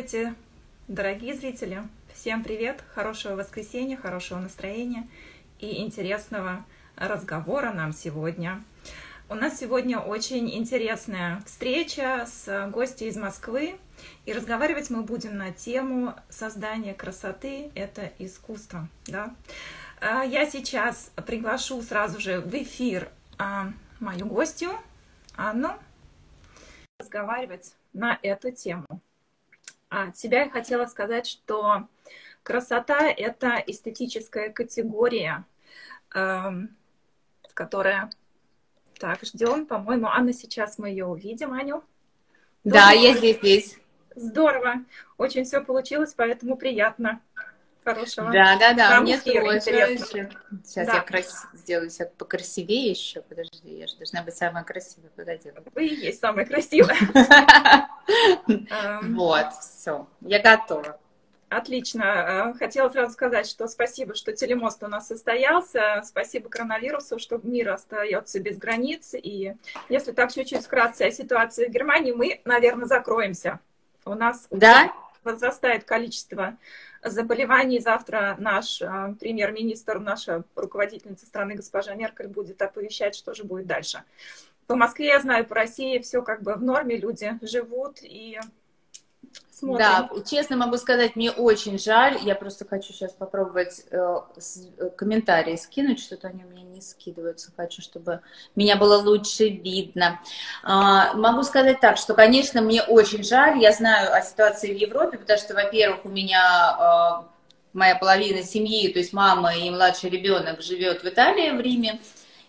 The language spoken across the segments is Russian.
Здравствуйте, дорогие зрители! Всем привет! Хорошего воскресенья, хорошего настроения и интересного разговора нам сегодня. У нас сегодня очень интересная встреча с гостем из Москвы, и разговаривать мы будем на тему создания красоты – это искусство. Да? А, я сейчас приглашу сразу же в эфир а, мою гостью Анну разговаривать на эту тему. От себя я хотела сказать, что красота — это эстетическая категория, эм, которая... Так, ждем, по-моему, Анна, сейчас мы ее увидим, Аню. Да, я здесь, здесь. Здорово. Очень все получилось, поэтому приятно хорошего. Да, да, да, мне тоже. Сейчас да. я крас... сделаю себя покрасивее еще. Подожди, я же должна быть самая красивая. Куда делать? Вы и есть самая красивая. Вот, все, я готова. Отлично. Хотела сразу сказать, что спасибо, что телемост у нас состоялся. Спасибо коронавирусу, что мир остается без границ. И если так чуть-чуть вкратце о ситуации в Германии, мы, наверное, закроемся. У нас да? возрастает количество заболеваний. Завтра наш э, премьер-министр, наша руководительница страны госпожа Меркель будет оповещать, что же будет дальше. По Москве, я знаю, по России все как бы в норме, люди живут и смотрим. Да, честно могу сказать, мне очень жаль. Я просто хочу сейчас попробовать э, э, комментарии скинуть, что-то они у меня не скидываются. Хочу, чтобы меня было лучше видно. Э, могу сказать так, что, конечно, мне очень жаль. Я знаю о ситуации в Европе, потому что, во-первых, у меня э, моя половина семьи, то есть мама и младший ребенок живет в Италии, в Риме.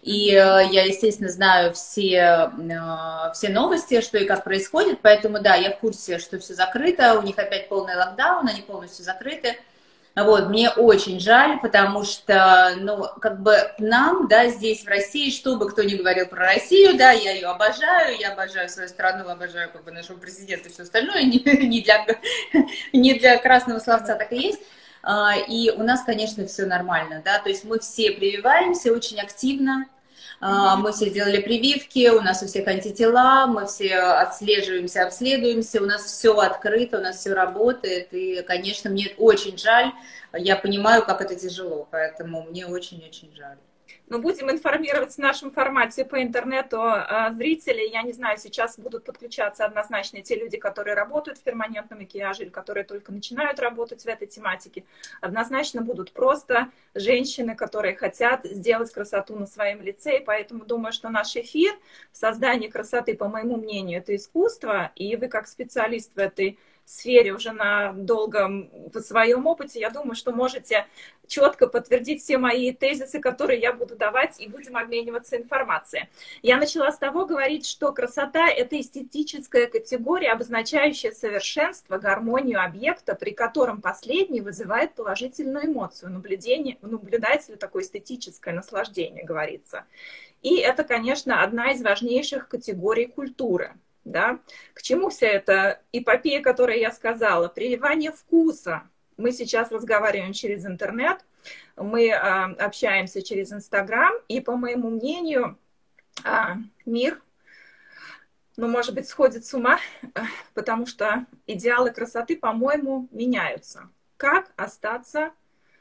И э, я, естественно, знаю все, э, все новости, что и как происходит, поэтому, да, я в курсе, что все закрыто, у них опять полный локдаун, они полностью закрыты. Вот, мне очень жаль, потому что, ну, как бы нам, да, здесь в России, что бы кто ни говорил про Россию, да, я ее обожаю, я обожаю свою страну, обожаю как бы нашего президента и все остальное, не, не, для, не для красного словца так и есть. А, и у нас, конечно, все нормально, да, то есть мы все прививаемся очень активно, а, мы все сделали прививки, у нас у всех антитела, мы все отслеживаемся, обследуемся, у нас все открыто, у нас все работает, и, конечно, мне очень жаль, я понимаю, как это тяжело, поэтому мне очень-очень жаль но будем информировать в нашем формате по интернету э, зрителей. Я не знаю, сейчас будут подключаться однозначно те люди, которые работают в перманентном макияже или которые только начинают работать в этой тематике. Однозначно будут просто женщины, которые хотят сделать красоту на своем лице. И поэтому думаю, что наш эфир, создание красоты, по моему мнению, это искусство. И вы как специалист в этой сфере уже на долгом в своем опыте, я думаю, что можете четко подтвердить все мои тезисы, которые я буду давать, и будем обмениваться информацией. Я начала с того говорить, что красота – это эстетическая категория, обозначающая совершенство, гармонию объекта, при котором последний вызывает положительную эмоцию. Наблюдение, наблюдается ли такое эстетическое наслаждение, говорится. И это, конечно, одна из важнейших категорий культуры – да? К чему вся эта эпопея, которую я сказала? Прививание вкуса. Мы сейчас разговариваем через интернет, мы а, общаемся через Инстаграм, и, по моему мнению, а, мир, ну, может быть, сходит с ума, потому что идеалы красоты, по-моему, меняются. Как остаться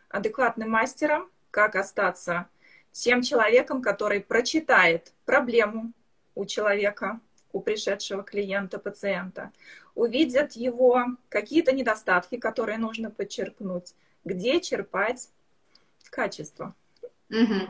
адекватным мастером, как остаться тем человеком, который прочитает проблему у человека, у пришедшего клиента, пациента, увидят его какие-то недостатки, которые нужно подчеркнуть, где черпать качество. Угу.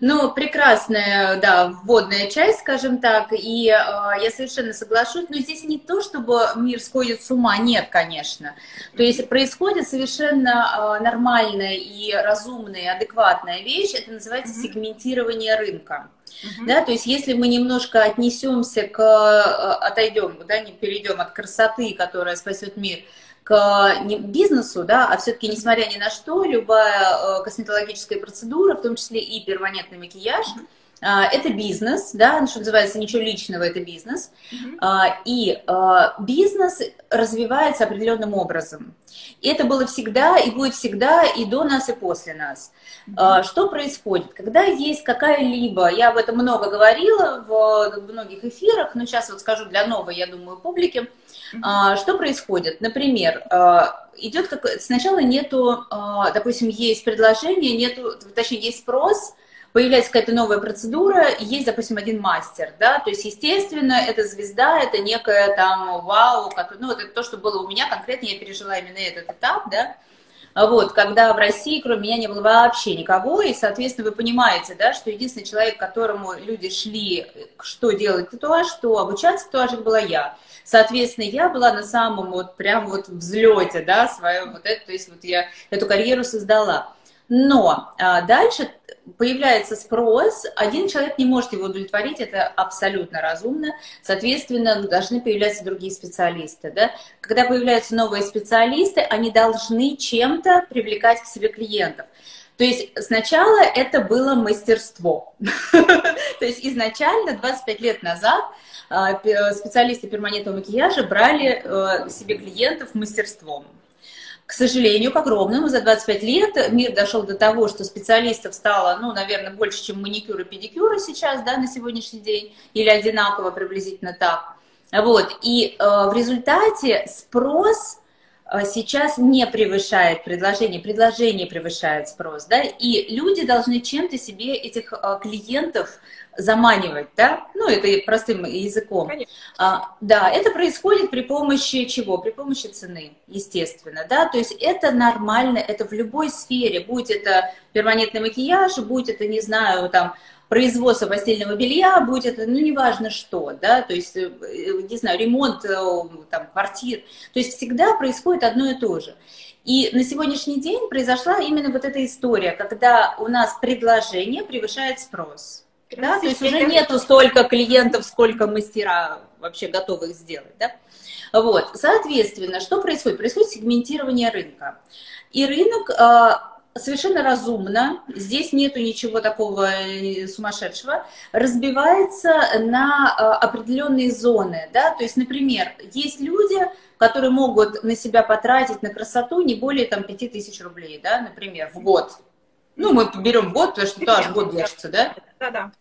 Ну, прекрасная, да, вводная часть, скажем так, и э, я совершенно соглашусь, но здесь не то, чтобы мир сходит с ума, нет, конечно. То есть происходит совершенно э, нормальная и разумная, адекватная вещь, это называется угу. сегментирование рынка. Uh-huh. Да, то есть если мы немножко отнесемся к, э, отойдем, да, не перейдем от красоты, которая спасет мир, к не бизнесу, да, а все-таки, несмотря ни на что, любая э, косметологическая процедура, в том числе и перманентный макияж, э, это бизнес, да, что называется, ничего личного, это бизнес. Mm-hmm. И бизнес развивается определенным образом. И это было всегда и будет всегда и до нас, и после нас. Mm-hmm. Что происходит? Когда есть какая-либо, я об этом много говорила в многих эфирах, но сейчас вот скажу для новой, я думаю, публики, Mm-hmm. Что происходит? Например, а, идет как сначала нету, а, допустим, есть предложение, нету, точнее есть спрос, появляется какая-то новая процедура, есть, допустим, один мастер, да, то есть, естественно, это звезда, это некая там вау, как, ну, вот это то, что было у меня конкретно, я пережила именно этот этап, да, вот, когда в России, кроме меня, не было вообще никого, и, соответственно, вы понимаете, да, что единственный человек, к которому люди шли, что делать татуаж, что обучаться татуажу была я. Соответственно, я была на самом вот прям вот взлете, да, свою вот это, то есть вот я эту карьеру создала. Но а, дальше появляется спрос, один человек не может его удовлетворить, это абсолютно разумно, соответственно, должны появляться другие специалисты. Да? Когда появляются новые специалисты, они должны чем-то привлекать к себе клиентов. То есть сначала это было мастерство. То есть изначально, 25 лет назад, а, специалисты перманентного макияжа брали э, себе клиентов мастерством. К сожалению, к огромному, за 25 лет мир дошел до того, что специалистов стало, ну, наверное, больше, чем маникюр и педикюра сейчас, да, на сегодняшний день, или одинаково приблизительно так. Вот, и э, в результате спрос сейчас не превышает предложение, предложение превышает спрос, да, и люди должны чем-то себе этих э, клиентов заманивать, да, ну, это простым языком. А, да, это происходит при помощи чего? При помощи цены, естественно, да, то есть это нормально, это в любой сфере, будь это перманентный макияж, будь это, не знаю, там, производство постельного белья, будь это, ну, неважно что, да, то есть, э, не знаю, ремонт э, там, квартир, то есть всегда происходит одно и то же. И на сегодняшний день произошла именно вот эта история, когда у нас предложение превышает спрос. Да, то есть уже нету столько клиентов, сколько мастера вообще готовы их сделать, да? Вот, соответственно, что происходит? Происходит сегментирование рынка. И рынок э, совершенно разумно, здесь нету ничего такого э, сумасшедшего, разбивается на э, определенные зоны, да, то есть, например, есть люди, которые могут на себя потратить на красоту не более там 5000 рублей, да, например, в год. Ну, мы берем год, потому что тоже год держится, да? Да-да.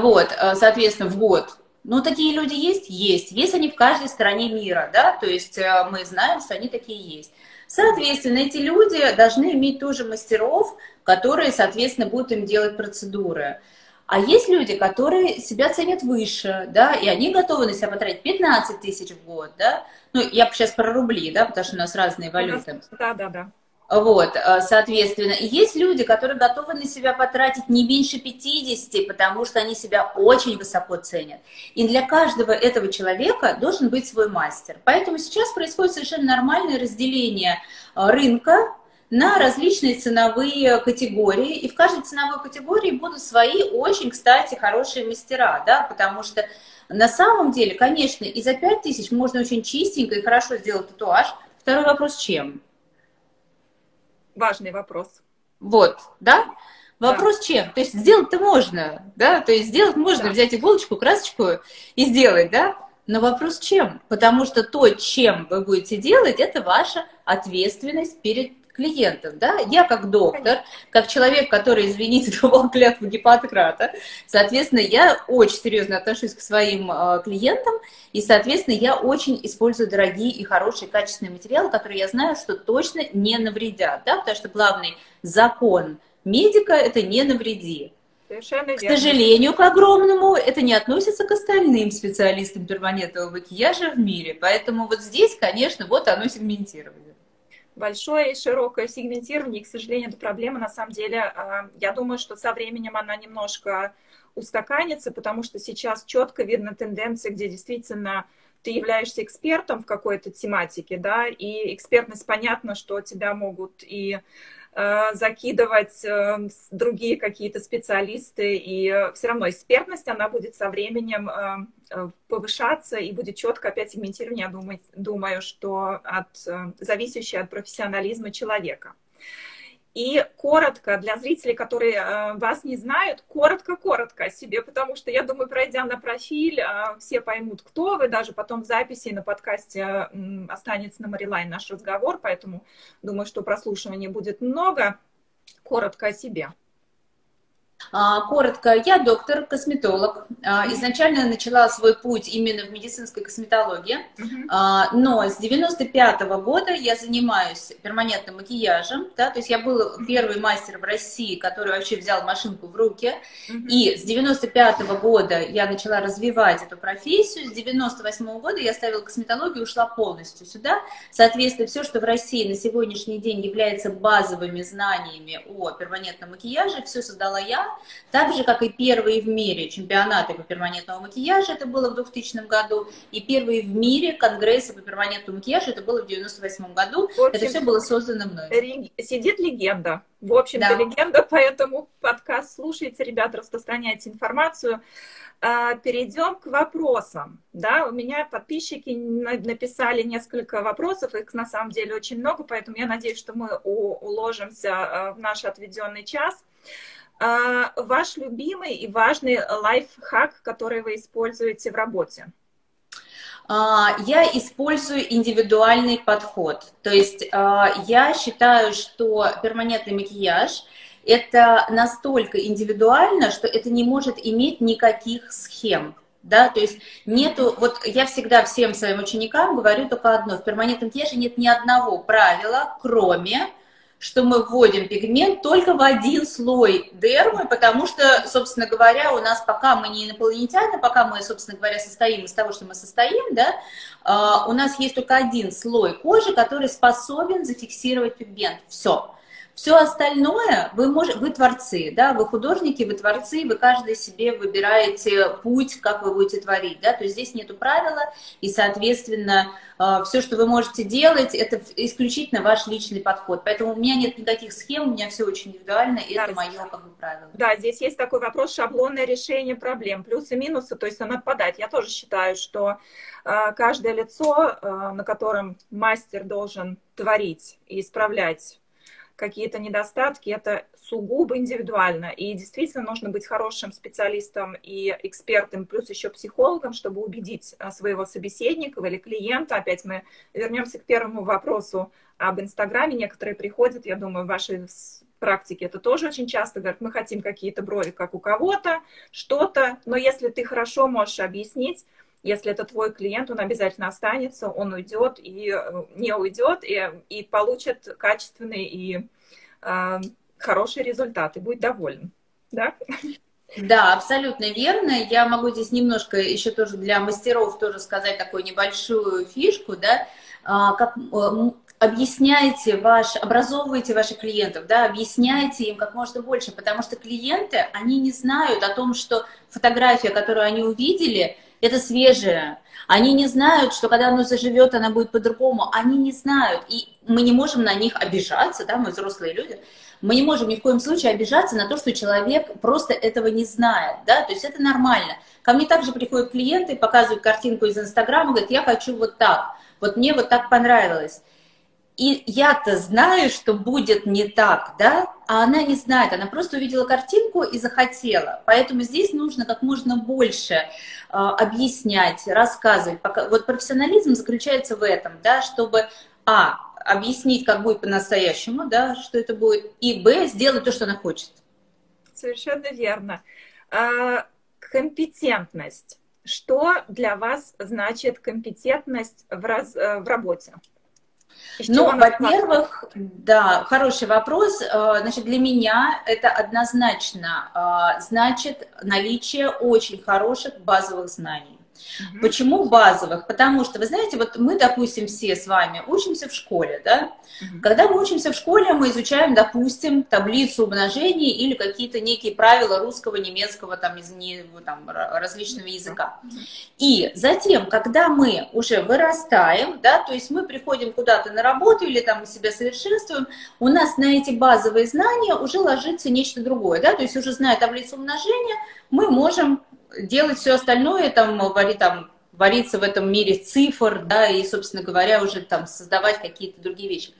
Вот, э, соответственно, в год. Ну, такие люди есть? Есть. Есть они в каждой стране мира, да, то есть мы знаем, что они такие есть. Соответственно, эти люди должны иметь тоже мастеров, которые, соответственно, будут им делать процедуры. А есть люди, которые себя ценят выше, да, и они готовы на себя потратить 15 тысяч в год, да. Ну, я сейчас про рубли, да, потому что у нас разные валюты. Да, да, да. Вот, э, соответственно, есть люди, которые готовы на себя потратить не меньше 50, потому что они себя очень высоко ценят. И для каждого этого человека должен быть свой мастер. Поэтому сейчас происходит совершенно нормальное разделение э, рынка на различные ценовые категории. И в каждой ценовой категории будут свои очень, кстати, хорошие мастера, да, потому что на самом деле, конечно, и за 5 тысяч можно очень чистенько и хорошо сделать татуаж. Второй вопрос, чем? Важный вопрос. Вот, да? Вопрос да. чем? То есть сделать-то можно, да? То есть сделать можно, да. взять иголочку, красочку и сделать, да? Но вопрос чем? Потому что то, чем вы будете делать, это ваша ответственность перед клиентов, да, я как доктор, как человек, который, извините, давал клятву Гиппократа, соответственно, я очень серьезно отношусь к своим э, клиентам, и, соответственно, я очень использую дорогие и хорошие качественные материалы, которые я знаю, что точно не навредят, да, потому что главный закон медика – это не навреди. Совершенно к сожалению, к огромному, это не относится к остальным специалистам перманентного макияжа в мире. Поэтому вот здесь, конечно, вот оно сегментирование большое и широкое сегментирование. И, к сожалению, эта проблема, на самом деле, а, я думаю, что со временем она немножко устаканится, потому что сейчас четко видно тенденции, где действительно ты являешься экспертом в какой-то тематике, да, и экспертность, понятно, что тебя могут и закидывать э, другие какие-то специалисты, и э, все равно экспертность, она будет со временем повышаться и будет четко опять сегментирование, я думаю, думаю что от, зависящее от профессионализма человека. И коротко для зрителей, которые э, вас не знают, коротко-коротко о себе, потому что я думаю, пройдя на профиль, э, все поймут, кто вы, даже потом в записи на подкасте останется на Марилайн наш разговор, поэтому думаю, что прослушивания будет много. Коротко о себе. А, коротко, я доктор, косметолог. А, изначально начала свой путь именно в медицинской косметологии, uh-huh. но с 95 -го года я занимаюсь перманентным макияжем, да, то есть я был первый мастер в России, который вообще взял машинку в руки, и с 95 -го года я начала развивать эту профессию, с 98 -го года я ставила косметологию и ушла полностью сюда. Соответственно, все, что в России на сегодняшний день является базовыми знаниями о перманентном макияже, все создала я, так же, как и первые в мире чемпионаты по перманентному макияжу, это было в 2000 году, и первые в мире конгрессы по перманентному макияжу, это было в 98 году. В общем, это все было создано мной. Сидит легенда. В общем-то, да. легенда, поэтому подкаст слушайте, ребята, распространяйте информацию. А, перейдем к вопросам. Да, у меня подписчики написали несколько вопросов, их на самом деле очень много, поэтому я надеюсь, что мы уложимся а, в наш отведенный час. А, ваш любимый и важный лайфхак, который вы используете в работе? А, я использую индивидуальный подход. То есть а, я считаю, что перманентный макияж это настолько индивидуально, что это не может иметь никаких схем. Да, то есть нету, вот я всегда всем своим ученикам говорю только одно, в перманентном макияже нет ни одного правила, кроме что мы вводим пигмент только в один слой дермы, потому что, собственно говоря, у нас пока мы не инопланетяне, пока мы, собственно говоря, состоим из того, что мы состоим, да, а, у нас есть только один слой кожи, который способен зафиксировать пигмент. Все. Все остальное, вы, можете, вы творцы, да, вы художники, вы творцы, вы каждый себе выбираете путь, как вы будете творить, да, то есть здесь нету правила, и, соответственно, э, все, что вы можете делать, это исключительно ваш личный подход. Поэтому у меня нет никаких схем, у меня все очень индивидуально, и да, это мое как бы правило. Да, здесь есть такой вопрос, шаблонное решение проблем, плюсы и минусы, то есть надо подать. Я тоже считаю, что э, каждое лицо, э, на котором мастер должен творить и исправлять какие-то недостатки, это сугубо индивидуально. И действительно нужно быть хорошим специалистом и экспертом, плюс еще психологом, чтобы убедить а, своего собеседника или клиента. Опять мы вернемся к первому вопросу об Инстаграме. Некоторые приходят, я думаю, в вашей практике это тоже очень часто говорят, мы хотим какие-то брови, как у кого-то, что-то, но если ты хорошо можешь объяснить, если это твой клиент, он обязательно останется, он уйдет и э, не уйдет, и, и получит качественный и э, хороший результат, и будет доволен. Да? Да, абсолютно верно. Я могу здесь немножко еще тоже для мастеров тоже сказать такую небольшую фишку, да, а, как э, объясняйте ваш, образовывайте ваших клиентов, да, объясняйте им как можно больше, потому что клиенты, они не знают о том, что фотография, которую они увидели, это свежее. Они не знают, что когда оно заживет, она будет по-другому. Они не знают. И мы не можем на них обижаться, да, мы взрослые люди. Мы не можем ни в коем случае обижаться на то, что человек просто этого не знает, да, то есть это нормально. Ко мне также приходят клиенты, показывают картинку из Инстаграма, говорят, я хочу вот так, вот мне вот так понравилось. И я-то знаю, что будет не так, да, а она не знает, она просто увидела картинку и захотела. Поэтому здесь нужно как можно больше э, объяснять, рассказывать. Пока, вот профессионализм заключается в этом, да, чтобы, а, объяснить, как будет по-настоящему, да, что это будет, и, б, сделать то, что она хочет. Совершенно верно. А, компетентность. Что для вас значит компетентность в, раз, э, в работе? Ну, во-первых, да, хороший вопрос. Э, значит, для меня это однозначно э, значит наличие очень хороших базовых знаний. Угу. Почему базовых? Потому что, вы знаете, вот мы, допустим, все с вами учимся в школе, да? Угу. Когда мы учимся в школе, мы изучаем, допустим, таблицу умножений или какие-то некие правила русского, немецкого, там, из не, там, различного языка. И затем, когда мы уже вырастаем, да, то есть мы приходим куда-то на работу или там себя совершенствуем, у нас на эти базовые знания уже ложится нечто другое, да, то есть уже зная таблицу умножения, мы можем делать все остальное, там, вари, там, вариться в этом мире цифр, да, и, собственно говоря, уже там создавать какие-то другие вещи.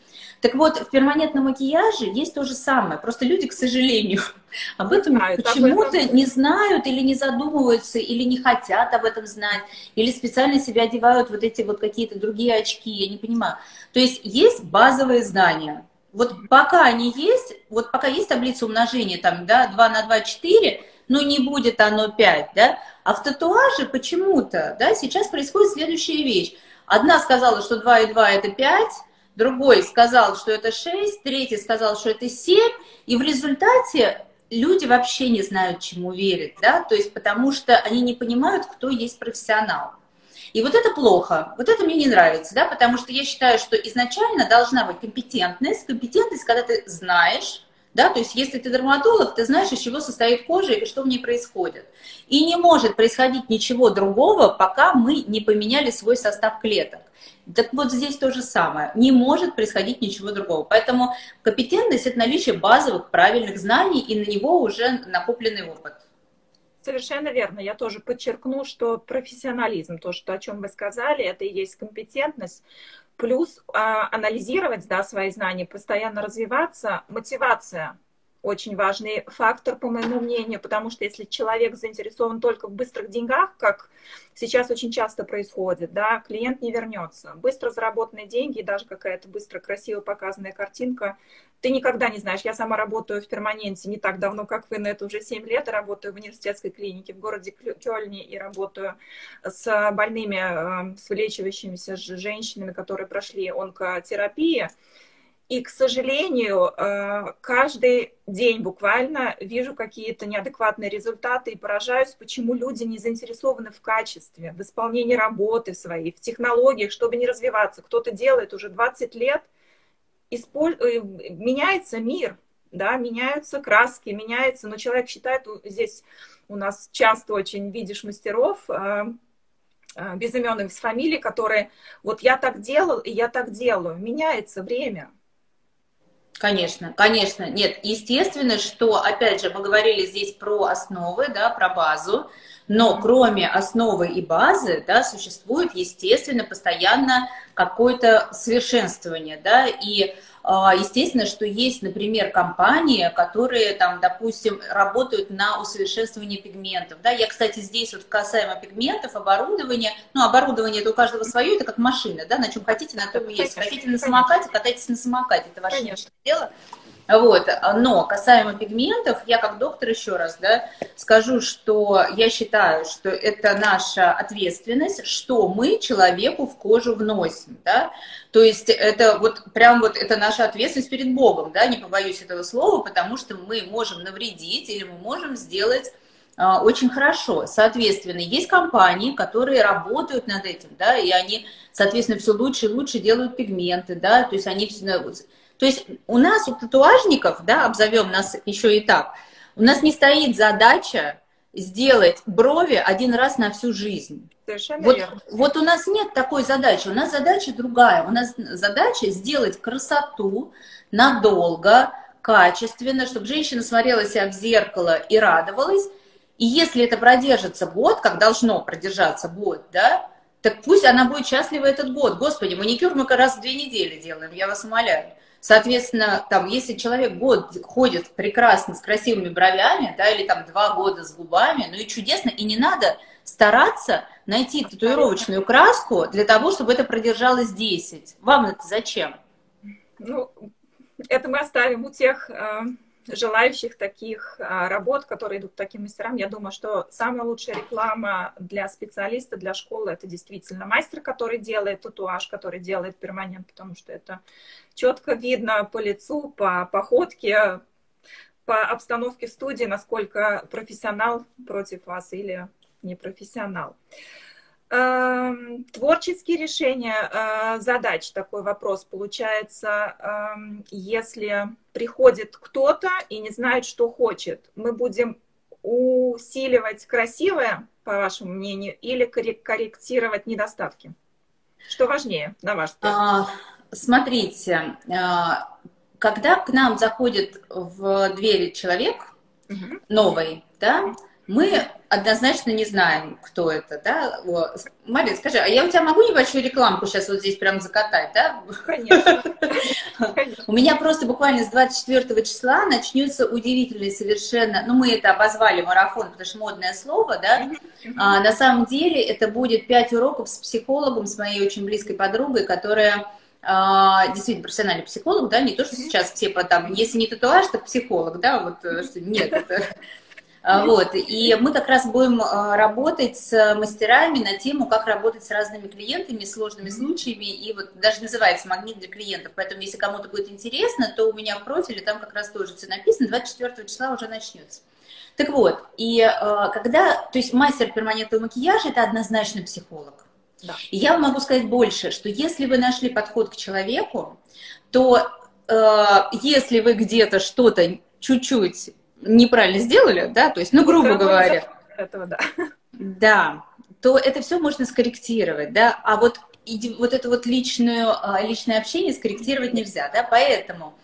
Так вот, в перманентном макияже есть то же самое. Просто люди, к сожалению, об этом почему-то не знают или не задумываются, или не хотят об этом знать, или специально себя одевают вот эти вот какие-то другие очки, я не понимаю. То есть есть базовые знания, Вот пока они есть, вот пока есть таблица умножения, там, да, 2 на 2, 4, но не будет оно 5, да, а в татуаже почему-то, да, сейчас происходит следующая вещь. Одна сказала, что 2 и 2 это 5, другой сказал, что это 6, третий сказал, что это 7, и в результате люди вообще не знают, чему верить, да, то есть потому что они не понимают, кто есть профессионал. И вот это плохо, вот это мне не нравится, да, потому что я считаю, что изначально должна быть компетентность, компетентность, когда ты знаешь, да, то есть если ты дерматолог, ты знаешь, из чего состоит кожа и что в ней происходит. И не может происходить ничего другого, пока мы не поменяли свой состав клеток. Так вот здесь то же самое. Не может происходить ничего другого. Поэтому компетентность – это наличие базовых правильных знаний и на него уже накопленный опыт. Совершенно верно. Я тоже подчеркну, что профессионализм, то, что, о чем вы сказали, это и есть компетентность. Плюс а, анализировать да, свои знания, постоянно развиваться, мотивация очень важный фактор, по моему мнению, потому что если человек заинтересован только в быстрых деньгах, как сейчас очень часто происходит, да, клиент не вернется. Быстро заработанные деньги, даже какая-то быстро красиво показанная картинка, ты никогда не знаешь. Я сама работаю в перманенте не так давно, как вы, на это уже 7 лет, работаю в университетской клинике в городе Кёльне и работаю с больными, э, с вылечивающимися женщинами, которые прошли онкотерапию. И, к сожалению, э, каждый день буквально вижу какие-то неадекватные результаты и поражаюсь, почему люди не заинтересованы в качестве, в исполнении работы своей, в технологиях, чтобы не развиваться. Кто-то делает уже 20 лет, исполь... Э, меняется мир, да, меняются краски, меняется, но человек считает, здесь у нас часто очень видишь мастеров, э, безыменных с фамилией, которые вот я так делал, и я так делаю. Меняется время. Конечно, конечно. Нет, естественно, что, опять же, мы говорили здесь про основы, да, про базу, но кроме основы и базы, да, существует, естественно, постоянно какое-то совершенствование, да, и естественно, что есть, например, компании, которые, там, допустим, работают на усовершенствовании пигментов. Да? Я, кстати, здесь вот касаемо пигментов, оборудования, ну, оборудование это у каждого свое, это как машина, да, на чем хотите, на том и есть. Хотите на самокате, катайтесь на самокате, это ваше дело. Вот. Но касаемо пигментов, я как доктор еще раз да, скажу, что я считаю, что это наша ответственность, что мы человеку в кожу вносим. Да? То есть это вот прям вот это наша ответственность перед Богом, да, не побоюсь этого слова, потому что мы можем навредить или мы можем сделать а, очень хорошо. Соответственно, есть компании, которые работают над этим, да, и они, соответственно, все лучше и лучше делают пигменты, да, то есть они то есть у нас, у татуажников, да, обзовем нас еще и так, у нас не стоит задача сделать брови один раз на всю жизнь. Совершенно вот, верно. Вот у нас нет такой задачи, у нас задача другая. У нас задача сделать красоту надолго, качественно, чтобы женщина смотрела себя в зеркало и радовалась. И если это продержится год, как должно продержаться год, да, так пусть она будет счастлива этот год. Господи, маникюр мы раз в две недели делаем, я вас умоляю. Соответственно, там, если человек год ходит прекрасно с красивыми бровями, да, или там два года с губами, ну и чудесно, и не надо стараться найти татуировочную краску для того, чтобы это продержалось 10. Вам это зачем? Ну, это мы оставим у тех э, желающих таких а, работ, которые идут таким мастерам, я думаю, что самая лучшая реклама для специалиста, для школы, это действительно мастер, который делает татуаж, который делает перманент, потому что это четко видно по лицу, по походке, по обстановке студии, насколько профессионал против вас или не профессионал. Эм, творческие решения э, задач, такой вопрос получается, эм, если приходит кто-то и не знает, что хочет, мы будем усиливать красивое, по вашему мнению, или корректировать недостатки? Что важнее, на ваш взгляд? А, смотрите, э, когда к нам заходит в двери человек угу. новый, да, мы однозначно не знаем, кто это, да. Мария, скажи, а я у тебя могу небольшую рекламку сейчас вот здесь прям закатать, да? Конечно. У меня просто буквально с 24 числа начнется удивительный совершенно, ну мы это обозвали марафон, потому что модное слово, да. А, на самом деле это будет 5 уроков с психологом, с моей очень близкой подругой, которая а, действительно профессиональный психолог, да, не то, что сейчас все по там, если не татуаж, то психолог, да, вот, э, что нет, это вот, и мы как раз будем а, работать с мастерами на тему, как работать с разными клиентами, сложными случаями, и вот даже называется «Магнит для клиентов», поэтому если кому-то будет интересно, то у меня в профиле там как раз тоже все написано, 24 числа уже начнется. Так вот, и когда, то есть мастер перманентного макияжа – это однозначно психолог. Да. И я могу сказать больше, что если вы нашли подход к человеку, то э, если вы где-то что-то чуть-чуть неправильно сделали, да, то есть, ну, грубо говоря, этого, да. да, то это все можно скорректировать, да, а вот, вот это вот личную, а, личное общение скорректировать нельзя, да, поэтому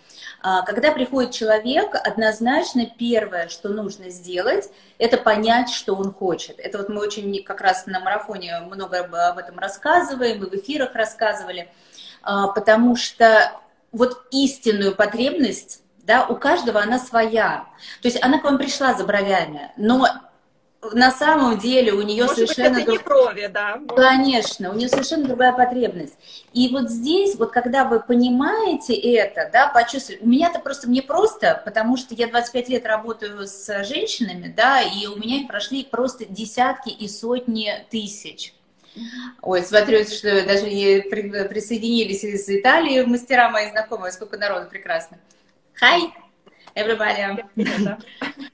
а, когда приходит человек, однозначно первое, что нужно сделать, это понять, что он хочет. Это вот мы очень как раз на марафоне много об этом рассказываем, и в эфирах рассказывали, а, потому что вот истинную потребность да, у каждого она своя. То есть она к вам пришла за бровями, но на самом деле у нее Может совершенно быть, это друг... крови, да. Конечно, у нее совершенно другая потребность. И вот здесь, вот когда вы понимаете это, да, почувствовали, у меня-то просто, мне просто, потому что я 25 лет работаю с женщинами, да, и у меня прошли просто десятки и сотни тысяч. Ой, смотрю, что даже присоединились из Италии мастера мои знакомые, сколько народу прекрасно. Хай! everybody.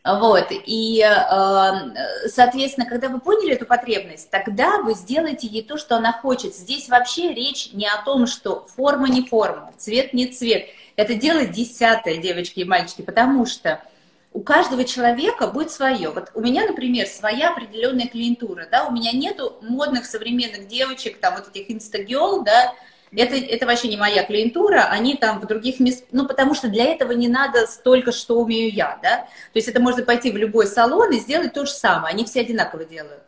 Вот, и, э, соответственно, когда вы поняли эту потребность, тогда вы сделаете ей то, что она хочет. Здесь вообще речь не о том, что форма не форма, цвет не цвет. Это дело десятое, девочки и мальчики, потому что у каждого человека будет свое. Вот у меня, например, своя определенная клиентура, да, у меня нету модных современных девочек, там вот этих инстагел, да, это, это вообще не моя клиентура, они там в других местах, ну, потому что для этого не надо столько, что умею я, да, то есть это можно пойти в любой салон и сделать то же самое, они все одинаково делают.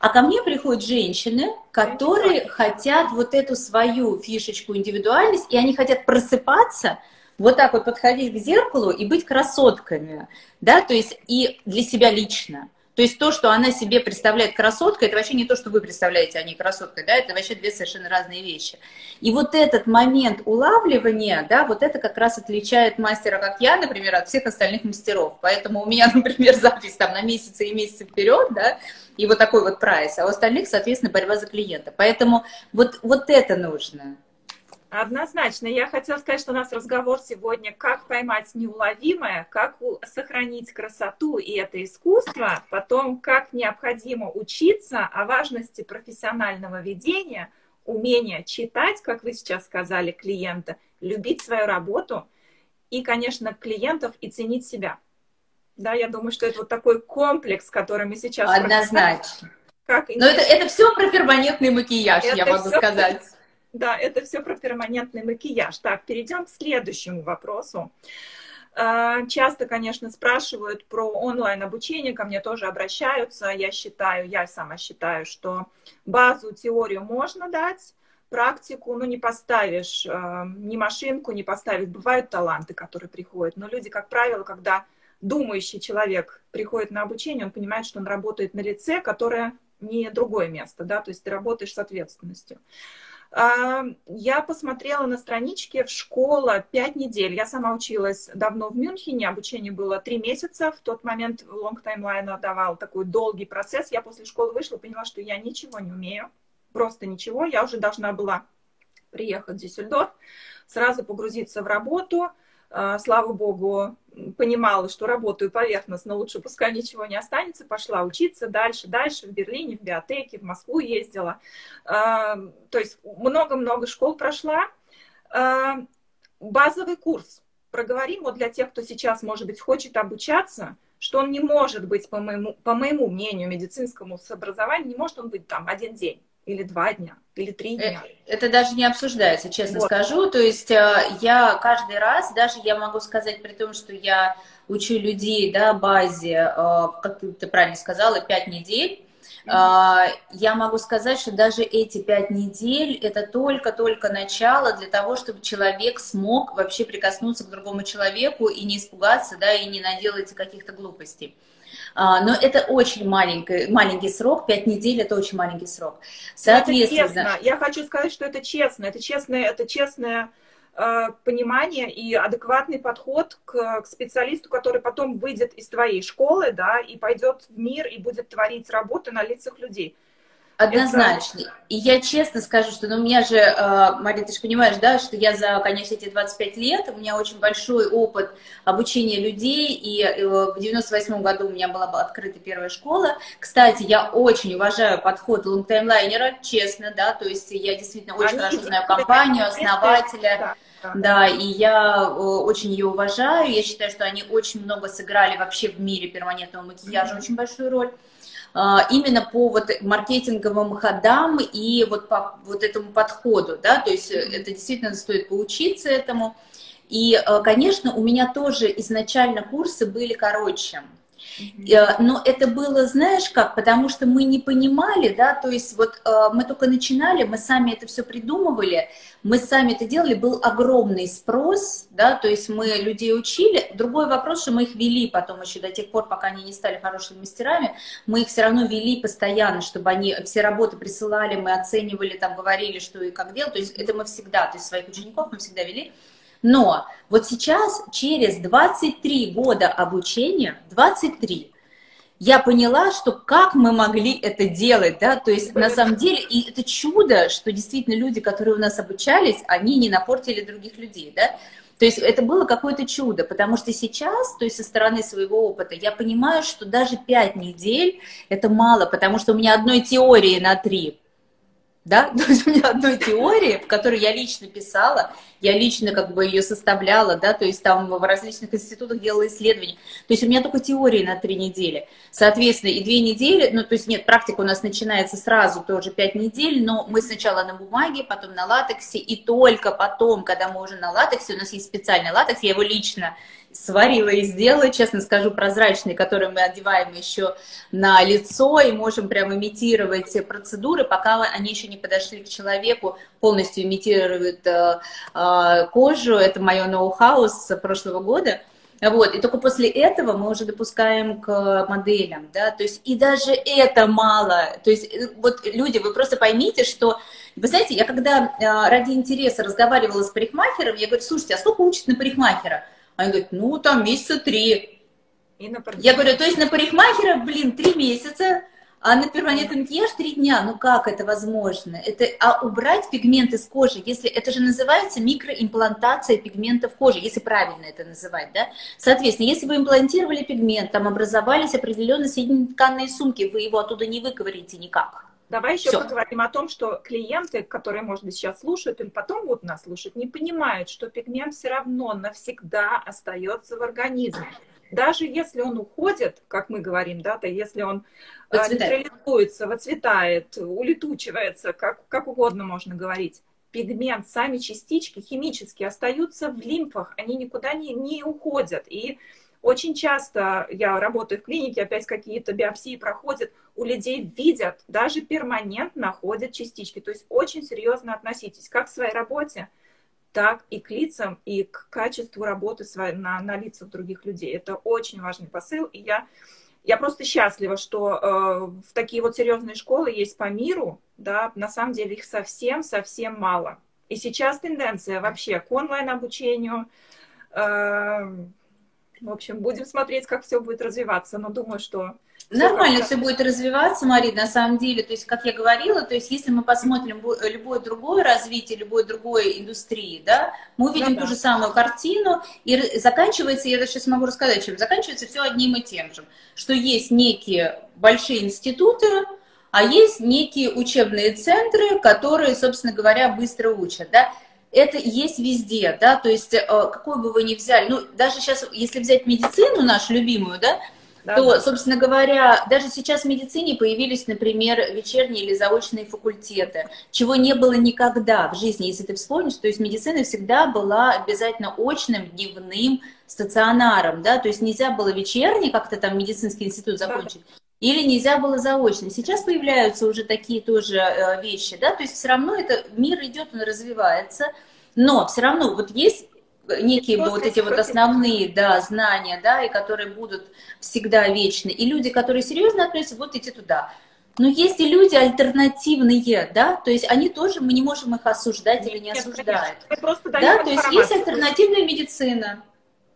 А ко мне приходят женщины, которые хотят вот эту свою фишечку, индивидуальность, и они хотят просыпаться, вот так вот подходить к зеркалу и быть красотками, да, то есть и для себя лично. То есть то, что она себе представляет красоткой, это вообще не то, что вы представляете о ней красоткой, да, это вообще две совершенно разные вещи. И вот этот момент улавливания, да, вот это как раз отличает мастера, как я, например, от всех остальных мастеров. Поэтому у меня, например, запись там на месяцы и месяцы вперед, да, и вот такой вот прайс, а у остальных, соответственно, борьба за клиента. Поэтому вот, вот это нужно. Однозначно. Я хотела сказать, что у нас разговор сегодня, как поймать неуловимое, как сохранить красоту и это искусство, потом, как необходимо учиться о важности профессионального ведения, умения читать, как вы сейчас сказали, клиента, любить свою работу и, конечно, клиентов и ценить себя. Да, я думаю, что это вот такой комплекс, который мы сейчас... Однозначно. Как Но это, это все про перманентный макияж, это я могу все... сказать. Да, это все про перманентный макияж. Так, перейдем к следующему вопросу. А, часто, конечно, спрашивают про онлайн-обучение, ко мне тоже обращаются. Я считаю, я сама считаю, что базу, теорию можно дать, практику, ну, не поставишь э, ни машинку, не поставишь. Бывают таланты, которые приходят, но люди, как правило, когда думающий человек приходит на обучение, он понимает, что он работает на лице, которое не другое место, да, то есть ты работаешь с ответственностью. Я посмотрела на страничке в школа 5 недель. Я сама училась давно в Мюнхене, обучение было 3 месяца. В тот момент Long Timeline давал такой долгий процесс. Я после школы вышла, поняла, что я ничего не умею, просто ничего. Я уже должна была приехать в Дюссельдорф, сразу погрузиться в работу, слава богу, понимала, что работаю поверхностно, лучше пускай ничего не останется, пошла учиться дальше, дальше, в Берлине, в биотеке, в Москву ездила. А, то есть много-много школ прошла. А, базовый курс. Проговорим вот для тех, кто сейчас, может быть, хочет обучаться, что он не может быть, по моему, по моему мнению, медицинскому с образованием, не может он быть там один день или два дня, или три дня. Э, это даже не обсуждается, честно вот. скажу. То есть э, я каждый раз, даже я могу сказать, при том, что я учу людей, да, базе, э, как ты правильно сказала, пять недель, Я могу сказать, что даже эти пять недель – это только-только начало для того, чтобы человек смог вообще прикоснуться к другому человеку и не испугаться, да, и не наделать каких-то глупостей. А, но это очень маленький, маленький срок, пять недель это очень маленький срок. Соответственно, это честно. Я хочу сказать, что это честно, это честное, это честное э, понимание и адекватный подход к, к специалисту, который потом выйдет из твоей школы, да, и пойдет в мир и будет творить работу на лицах людей. Однозначно. Это... И я честно скажу, что ну, у меня же, э, Мария, ты же понимаешь, да, что я за, конечно, эти 25 лет, у меня очень большой опыт обучения людей, и э, в 98 году у меня была открыта первая школа. Кстати, я очень уважаю подход лонгтаймлайнера, честно, да, то есть я действительно очень Они хорошо знаю компанию, основателя. Да. Да, и я э, очень ее уважаю. Я считаю, что они очень много сыграли вообще в мире перманентного макияжа, mm-hmm. очень большую роль. А, именно по вот маркетинговым ходам и вот по вот этому подходу, да, то есть э, это действительно стоит поучиться этому. И, э, конечно, у меня тоже изначально курсы были короче. Э, но это было, знаешь как, потому что мы не понимали, да, то есть вот мы только начинали, мы сами это все придумывали, мы сами это делали, был огромный спрос, да, то есть мы людей учили. Другой вопрос, что мы их вели потом еще до тех пор, пока они не стали хорошими мастерами, мы их все равно вели постоянно, чтобы они все работы присылали, мы оценивали, там, говорили, что и как делать, то есть это мы всегда, то есть своих учеников мы всегда вели. Но вот сейчас, через 23 года обучения, 23, я поняла, что как мы могли это делать, да, то есть на самом деле, и это чудо, что действительно люди, которые у нас обучались, они не напортили других людей, да, то есть это было какое-то чудо, потому что сейчас, то есть со стороны своего опыта, я понимаю, что даже пять недель это мало, потому что у меня одной теории на три, да, то есть у меня одной теории, в которой я лично писала, я лично как бы ее составляла, да, то есть там в различных институтах делала исследования. То есть у меня только теории на три недели. Соответственно, и две недели, ну, то есть нет, практика у нас начинается сразу тоже пять недель, но мы сначала на бумаге, потом на латексе, и только потом, когда мы уже на латексе, у нас есть специальный латекс, я его лично сварила и сделала, честно скажу, прозрачный, который мы одеваем еще на лицо и можем прям имитировать процедуры, пока они еще не подошли к человеку, полностью имитируют э, э, кожу. Это мое ноу-хау с прошлого года. Вот, и только после этого мы уже допускаем к моделям, да, то есть и даже это мало, то есть э, вот люди, вы просто поймите, что, вы знаете, я когда э, ради интереса разговаривала с парикмахером, я говорю, слушайте, а сколько учат на парикмахера? Они говорят, ну, там месяца три. И на Я говорю, то есть на парикмахера, блин, три месяца, а на перманентный макияж три дня. Ну как это возможно? Это, а убрать пигменты с кожи, если это же называется микроимплантация пигментов кожи, если правильно это называть, да? Соответственно, если вы имплантировали пигмент, там образовались определенные соединительные сумки, вы его оттуда не выковырите никак. Давай еще Все. поговорим о том, что клиенты, которые, может быть, сейчас слушают или потом будут нас слушать, не понимают, что пигмент все равно навсегда остается в организме. Даже если он уходит, как мы говорим, да, то если он а, нейтрализуется, выцветает, улетучивается, как, как угодно можно говорить, пигмент, сами частички химически остаются в лимфах, они никуда не, не уходят. И очень часто я работаю в клинике, опять какие-то биопсии проходят, у людей видят, даже перманентно находят частички. То есть очень серьезно относитесь как к своей работе, так и к лицам, и к качеству работы на, на лицах других людей. Это очень важный посыл, и я, я просто счастлива, что э, в такие вот серьезные школы есть по миру, да, на самом деле их совсем-совсем мало. И сейчас тенденция вообще к онлайн-обучению, э, в общем, будем смотреть, как все будет развиваться, но думаю, что... Нормально все будет развиваться, Мария, на самом деле. То есть, как я говорила, то есть, если мы посмотрим любое другое развитие, любой другой индустрии, да, мы увидим да, ту да. же самую картину, и заканчивается, я даже сейчас могу рассказать, чем заканчивается все одним и тем же, что есть некие большие институты, а есть некие учебные центры, которые, собственно говоря, быстро учат, да, это есть везде, да, то есть э, какой бы вы ни взяли, ну, даже сейчас, если взять медицину нашу любимую, да, да, то, да. собственно говоря, даже сейчас в медицине появились, например, вечерние или заочные факультеты, чего не было никогда в жизни, если ты вспомнишь, то есть медицина всегда была обязательно очным, дневным стационаром, да, то есть нельзя было вечерний как-то там медицинский институт закончить, или нельзя было заочно. Сейчас появляются уже такие тоже э, вещи, да, то есть все равно это мир идет, он развивается, но все равно вот есть некие Просто вот эти вот основные, да, знания, да, и которые будут всегда вечны. И люди, которые серьезно относятся, будут идти туда. Но есть и люди альтернативные, да, то есть они тоже, мы не можем их осуждать или не осуждать. Да, то есть есть альтернативная медицина.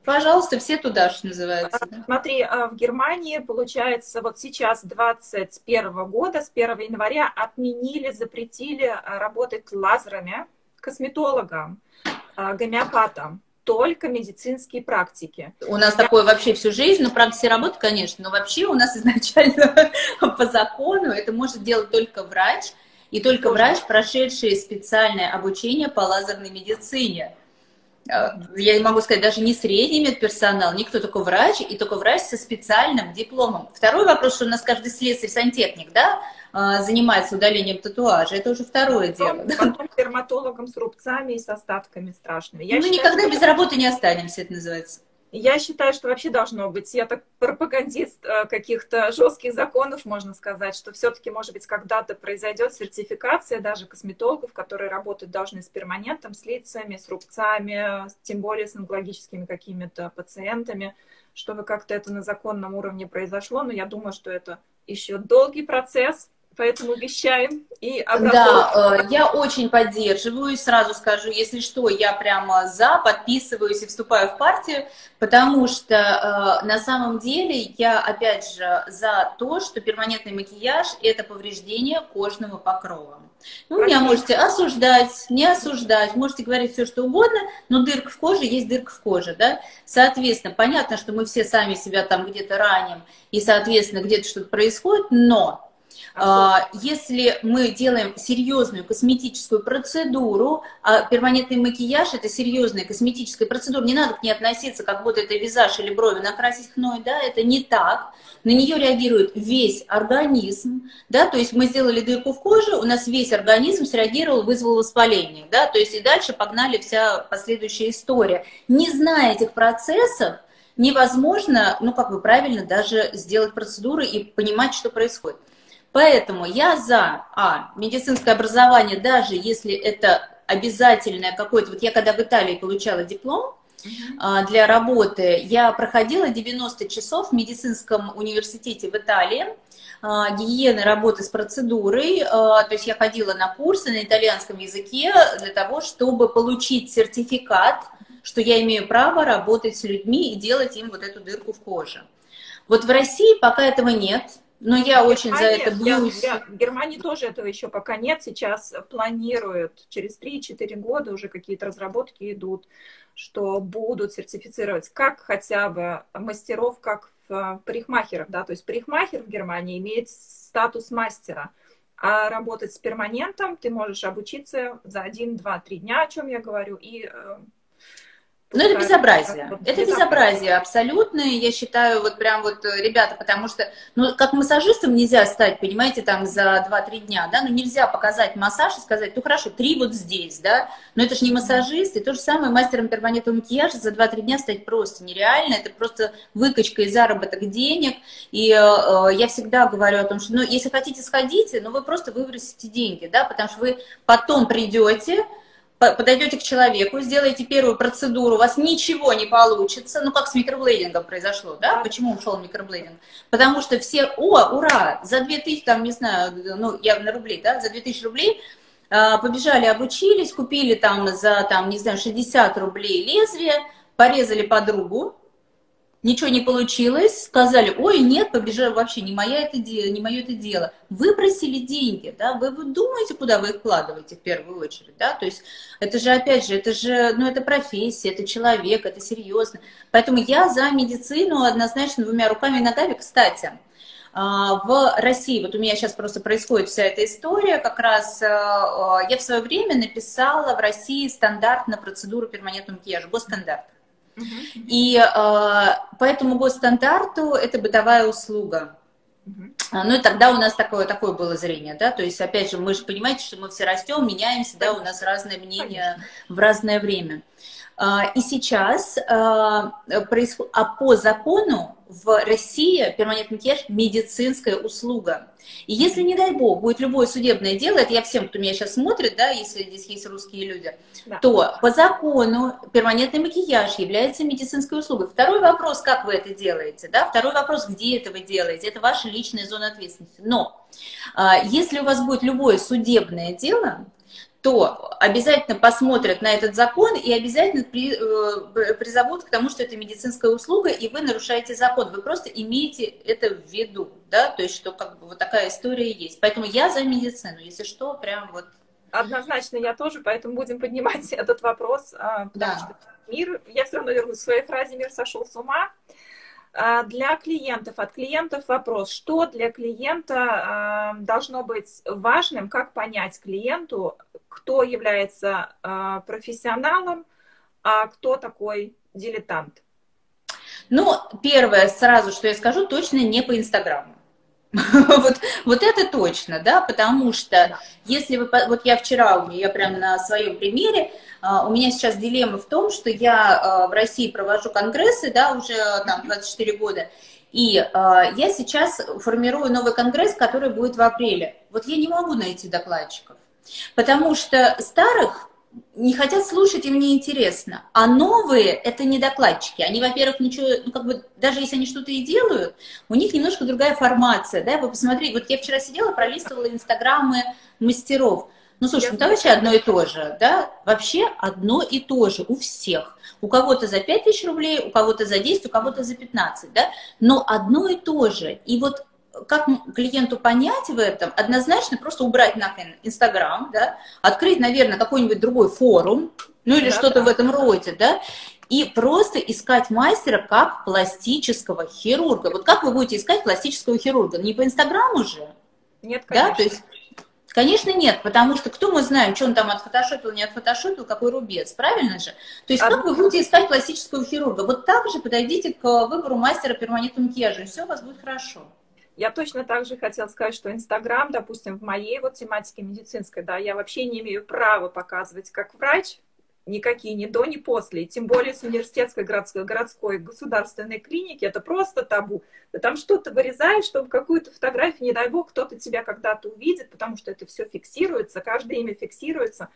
Пожалуйста, все туда, что называется. Да? Смотри, а, в Германии, получается, вот сейчас, 21 года, с 1 января, отменили, запретили а, работать лазерами косметологам, а, гомеопатам только медицинские практики. У нас Я... такое вообще всю жизнь, ну, практики работы, конечно, но вообще у нас изначально по закону это может делать только врач, и только врач, прошедший специальное обучение по лазерной медицине. А, я могу сказать, даже не средний медперсонал, никто, только врач, и только врач со специальным дипломом. Второй вопрос, что у нас каждый слесарь сантехник, да, а, занимается удалением татуажа, это уже второе потом, дело. Потом дерматологом с рубцами и с остатками страшными. Я Мы считаю, никогда без работы не останемся, это называется. Я считаю, что вообще должно быть. Я так пропагандист э, каких-то жестких законов, можно сказать, что все-таки, может быть, когда-то произойдет сертификация даже косметологов, которые работать должны с перманентом, с лицами, с рубцами, тем более с онкологическими какими-то пациентами, чтобы как-то это на законном уровне произошло. Но я думаю, что это еще долгий процесс, поэтому вещаем и Да, э, я очень поддерживаю, сразу скажу, если что, я прямо за, подписываюсь и вступаю в партию, потому что э, на самом деле я, опять же, за то, что перманентный макияж – это повреждение кожного покрова. Ну, меня можете осуждать, не осуждать, можете говорить все, что угодно, но дырка в коже есть дырка в коже, да. Соответственно, понятно, что мы все сами себя там где-то раним, и, соответственно, где-то что-то происходит, но если мы делаем серьезную косметическую процедуру, а перманентный макияж это серьезная косметическая процедура, не надо к ней относиться, как будто это визаж или брови накрасить хной, да, это не так. На нее реагирует весь организм, да, то есть мы сделали дырку в коже, у нас весь организм среагировал, вызвал воспаление, да, то есть и дальше погнали вся последующая история. Не зная этих процессов, невозможно, ну, как бы правильно даже сделать процедуры и понимать, что происходит. Поэтому я за а, медицинское образование, даже если это обязательное какое-то... Вот я когда в Италии получала диплом, а, для работы. Я проходила 90 часов в медицинском университете в Италии, а, гигиены работы с процедурой, а, то есть я ходила на курсы на итальянском языке для того, чтобы получить сертификат, что я имею право работать с людьми и делать им вот эту дырку в коже. Вот в России пока этого нет, но я Германия, очень за это бьюсь. Я, я, в Германии тоже этого еще пока нет. Сейчас планируют через 3-4 года уже какие-то разработки идут, что будут сертифицировать как хотя бы мастеров, как в парикмахерах. Да? То есть парикмахер в Германии имеет статус мастера. А работать с перманентом ты можешь обучиться за 1, 2, 3 дня, о чем я говорю, и э, ну, это безобразие. Это безобразие. абсолютное, я считаю, вот прям вот, э, ребята, потому что, ну, как массажистом нельзя стать, понимаете, там за 2-3 дня, да, ну, нельзя показать массаж и сказать, ну, хорошо, три вот здесь, да, но это же не массажист, и то же самое мастером перманентного макияжа за 2-3 дня стать просто нереально, это просто выкачка и заработок денег, и э, э, я всегда говорю о том, что, ну, если хотите, сходите, но вы просто выбросите деньги, да, потому что вы потом придете, подойдете к человеку, сделаете первую процедуру, у вас ничего не получится, ну как с микроблейдингом произошло, да? Почему ушел микроблейдинг? Потому что все, о, ура, за 2000, там, не знаю, ну явно рублей, да, за 2000 рублей а, побежали, обучились, купили там за, там, не знаю, 60 рублей лезвие, порезали подругу, ничего не получилось, сказали, ой, нет, побежали, вообще не, моя это дело, не мое это дело. Выбросили деньги, да, вы, вы думаете, куда вы их вкладываете в первую очередь, да, то есть это же, опять же, это же, ну, это профессия, это человек, это серьезно. Поэтому я за медицину однозначно двумя руками и ногами, кстати. А, в России, вот у меня сейчас просто происходит вся эта история, как раз а, а, я в свое время написала в России стандарт на процедуру перманентного макияжа, госстандарт. И э, по этому госстандарту это бытовая услуга. Ну и тогда у нас такое, такое было зрение, да, то есть, опять же, мы же понимаете, что мы все растем, меняемся, да, у нас разное мнение в разное время. И сейчас происходит, а по закону в России перманентный макияж – медицинская услуга. И если, не дай бог, будет любое судебное дело, это я всем, кто меня сейчас смотрит, да, если здесь есть русские люди, да. то по закону перманентный макияж является медицинской услугой. Второй вопрос, как вы это делаете, да, второй вопрос, где это вы делаете, это ваша личная зона ответственности. Но а, если у вас будет любое судебное дело, то обязательно посмотрят на этот закон и обязательно при, э, призовут к тому, что это медицинская услуга, и вы нарушаете закон. Вы просто имеете это в виду, да, то есть, что как бы вот такая история есть. Поэтому я за медицину, если что, прям вот. Однозначно я тоже, поэтому будем поднимать этот вопрос, а, потому да. что мир, я все равно вернусь к своей фразе, мир сошел с ума, для клиентов, от клиентов вопрос, что для клиента а, должно быть важным, как понять клиенту, кто является а, профессионалом, а кто такой дилетант? Ну, первое сразу, что я скажу, точно не по Инстаграму. вот, вот это точно, да, потому что если вы, вот я вчера, я прямо на своем примере, у меня сейчас дилемма в том, что я в России провожу конгрессы, да, уже там 24 года, и э, я сейчас формирую новый конгресс, который будет в апреле. Вот я не могу найти докладчиков. Потому что старых не хотят слушать, им не интересно. А новые – это не докладчики. Они, во-первых, ничего, ну, как бы, даже если они что-то и делают, у них немножко другая формация, да, вы посмотрите, вот я вчера сидела, пролистывала инстаграмы мастеров. Ну, слушай, ну, вообще одно и то же, да, вообще одно и то же у всех. У кого-то за 5 тысяч рублей, у кого-то за 10, у кого-то за 15, да, но одно и то же. И вот как клиенту понять в этом? Однозначно просто убрать нахрен Инстаграм, да, открыть, наверное, какой-нибудь другой форум, ну или да, что-то да. в этом роде, да, и просто искать мастера как пластического хирурга. Вот как вы будете искать пластического хирурга? Не по Инстаграму же? Нет, конечно. Да, то есть, Конечно, нет, потому что кто мы знаем, что он там отфотошопил, не отфотошопил, какой рубец, правильно же? То есть как вы будете искать классического хирурга? Вот так же подойдите к выбору мастера перманентного макияжа, и все у вас будет хорошо. Я точно так же хотела сказать, что Инстаграм, допустим, в моей вот тематике медицинской, да, я вообще не имею права показывать как врач никакие ни до, ни после. И тем более с университетской городской, городской государственной клиники это просто табу. Ты там что-то вырезаешь, чтобы какую-то фотографию, не дай бог, кто-то тебя когда-то увидит, потому что это все фиксируется, каждое имя фиксируется.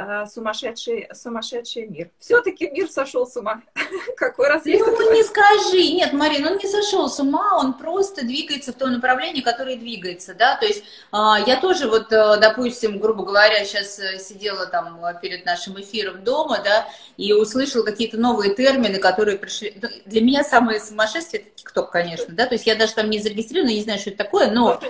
Э, сумасшедший, сумасшедший мир. Все-таки мир сошел с ума. Какой раз есть? Ну, не скажи. Нет, Марина, он не сошел с ума, он просто двигается в том направлении, которое двигается, да, то есть а, я тоже вот, э, допустим, грубо говоря, сейчас э, сидела там перед нашим эфиром дома, да, и услышала какие-то новые термины, которые пришли. Ну, для меня самое сумасшествие это ТикТок, конечно, да, то есть я даже там не зарегистрирована, не знаю, что это такое, но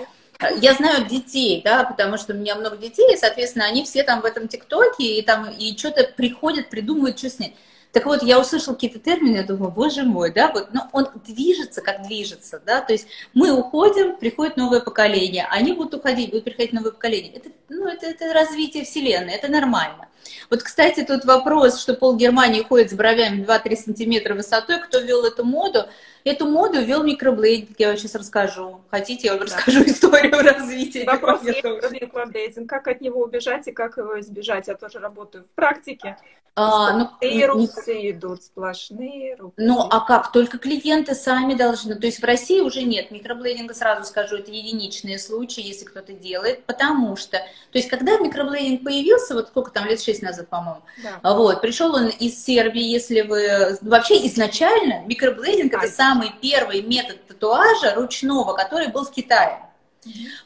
я знаю детей, да, потому что у меня много детей, и, соответственно, они все там в этом ТикТоке, и там, и что-то приходят, придумывают, что с ней. Так вот, я услышала какие-то термины, я думаю, боже мой, да, вот, но он движется, как движется, да, то есть мы уходим, приходит новое поколение, они будут уходить, будут приходить новое поколение. Это, ну, это, это развитие Вселенной, это нормально. Вот, кстати, тут вопрос, что пол Германии ходит с бровями 2-3 сантиметра высотой, кто ввел эту моду? Эту моду ввел микроблейдинг, я вам сейчас расскажу. Хотите, я вам да. расскажу историю развития Вопрос микроблейдинг, как от него убежать и как его избежать? Я тоже работаю в практике. А, ну, эрупции не... идут, сплошные эрупции. Ну, а как? Только клиенты сами должны. То есть в России уже нет микроблейдинга, сразу скажу, это единичные случаи, если кто-то делает, потому что, то есть когда микроблейдинг появился, вот сколько там, лет шесть назад, по-моему, да. вот, пришел он из Сербии, если вы... Вообще изначально микроблейдинг а, это самый первый метод татуажа ручного, который был в Китае.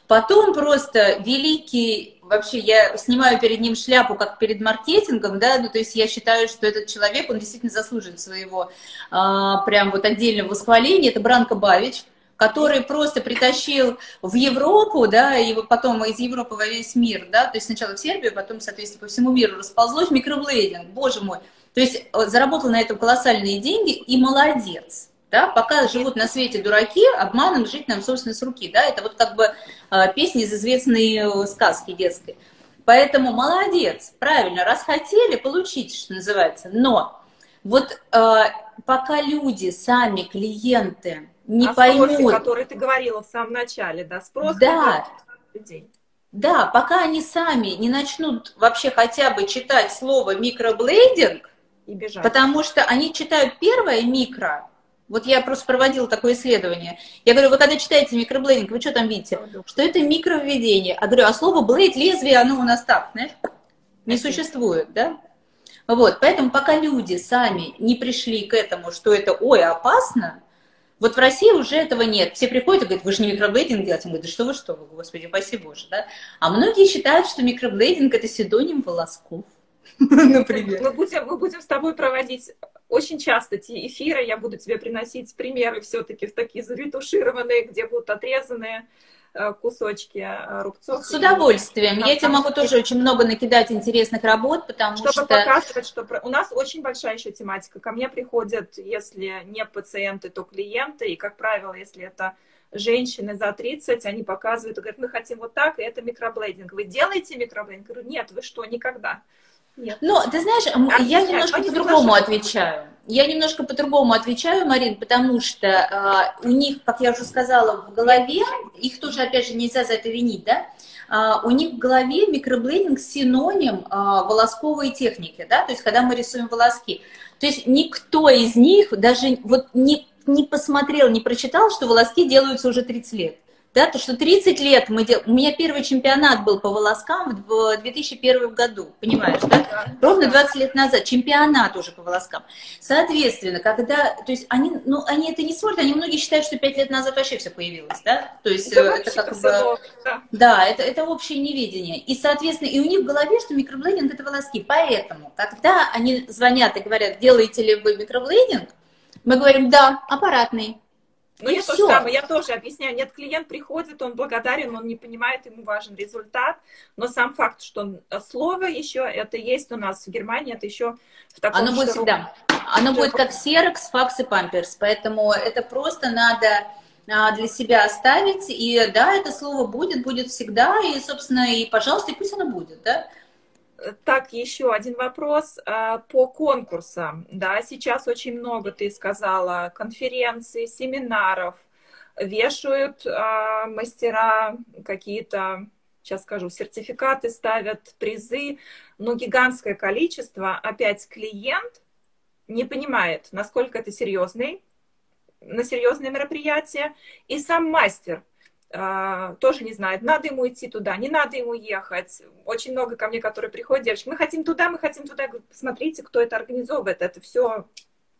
Потом просто великий, вообще я снимаю перед ним шляпу, как перед маркетингом, да, ну то есть я считаю, что этот человек, он действительно заслуживает своего а, прям вот отдельного восхваления, это Бранко Бавич, который просто притащил в Европу, да, и потом из Европы во весь мир, да, то есть сначала в Сербию, потом, соответственно, по всему миру расползлось микроблейдинг, боже мой. То есть э, заработал на этом колоссальные деньги и молодец да, пока живут на свете дураки, обманом жить нам, собственно, с руки, да, это вот как бы э, песня из известной э, сказки детской. Поэтому молодец, правильно, раз хотели, получите, что называется, но вот э, пока люди, сами клиенты не а поймут... Спросе, который ты говорила в самом начале, да, спрос да, людей. Да, пока они сами не начнут вообще хотя бы читать слово микроблейдинг, и бежать. потому что они читают первое микро, Вот я просто проводила такое исследование. Я говорю, вы когда читаете микроблейдинг, вы что там видите? Что это микровведение. А говорю, а слово блейд, лезвие, оно у нас так, знаешь, не существует, да? Вот, поэтому пока люди сами не пришли к этому, что это, ой, опасно, вот в России уже этого нет. Все приходят и говорят, вы же не микроблейдинг делаете. Он говорит, да что вы, что вы, господи, спасибо боже, да? А многие считают, что микроблейдинг – это синоним волосков, например. Мы будем, мы будем с тобой проводить очень часто эти эфиры, я буду тебе приносить примеры все-таки в такие заретушированные, где будут отрезанные Э, кусочки э, рубцов. С удовольствием. Я тебе могу тоже очень много накидать интересных работ, потому чтобы что... Чтобы показывать, что у нас очень большая еще тематика. Ко мне приходят, если не пациенты, то клиенты, и, как правило, если это женщины за 30, они показывают говорят, мы хотим вот так, и это микроблейдинг. Вы делаете микроблейдинг? Я говорю, нет, вы что, никогда. Нет. Ну, ты знаешь, а я немножко по-другому отвечаю. Я немножко по-другому отвечаю, Марин, потому что э, у них, как я уже сказала, в голове, их тоже, опять же, нельзя за это винить, да, Uh, у них в голове микроблейдинг синоним uh, волосковой техники, да, то есть когда мы рисуем волоски. То есть никто из них даже вот не, не посмотрел, не прочитал, что волоски делаются уже 30 лет да, то, что 30 лет мы делали, у меня первый чемпионат был по волоскам в 2001 году, понимаешь, да? Ровно 20 лет назад, чемпионат уже по волоскам. Соответственно, когда, то есть они, ну, они это не смотрят, они многие считают, что 5 лет назад вообще все появилось, да? То есть это, это как бы, да, да это, это общее неведение. И, соответственно, и у них в голове, что микроблейдинг это волоски. Поэтому, когда они звонят и говорят, делаете ли вы микроблейдинг, мы говорим, да, аппаратный. Ну, я то же самое, я тоже объясняю. Нет, клиент приходит, он благодарен, он не понимает, ему важен результат, но сам факт, что э, слово еще, это есть у нас в Германии, это еще в таком... Оно будет всегда. Оно будет как ксерокс, факс и памперс, поэтому это просто надо а, для себя оставить, и да, это слово будет, будет всегда, и, собственно, и, пожалуйста, и пусть оно будет, да. Так, еще один вопрос а, по конкурсам. Да, сейчас очень много, ты сказала, конференций, семинаров. Вешают а, мастера какие-то, сейчас скажу, сертификаты, ставят призы. Но гигантское количество. Опять клиент не понимает, насколько это серьезный, на серьезное мероприятие. И сам мастер – тоже не знает, надо ему идти туда, не надо ему ехать. Очень много ко мне, которые приходят, девочки, мы хотим туда, мы хотим туда. Я говорю, посмотрите, кто это организовывает, это все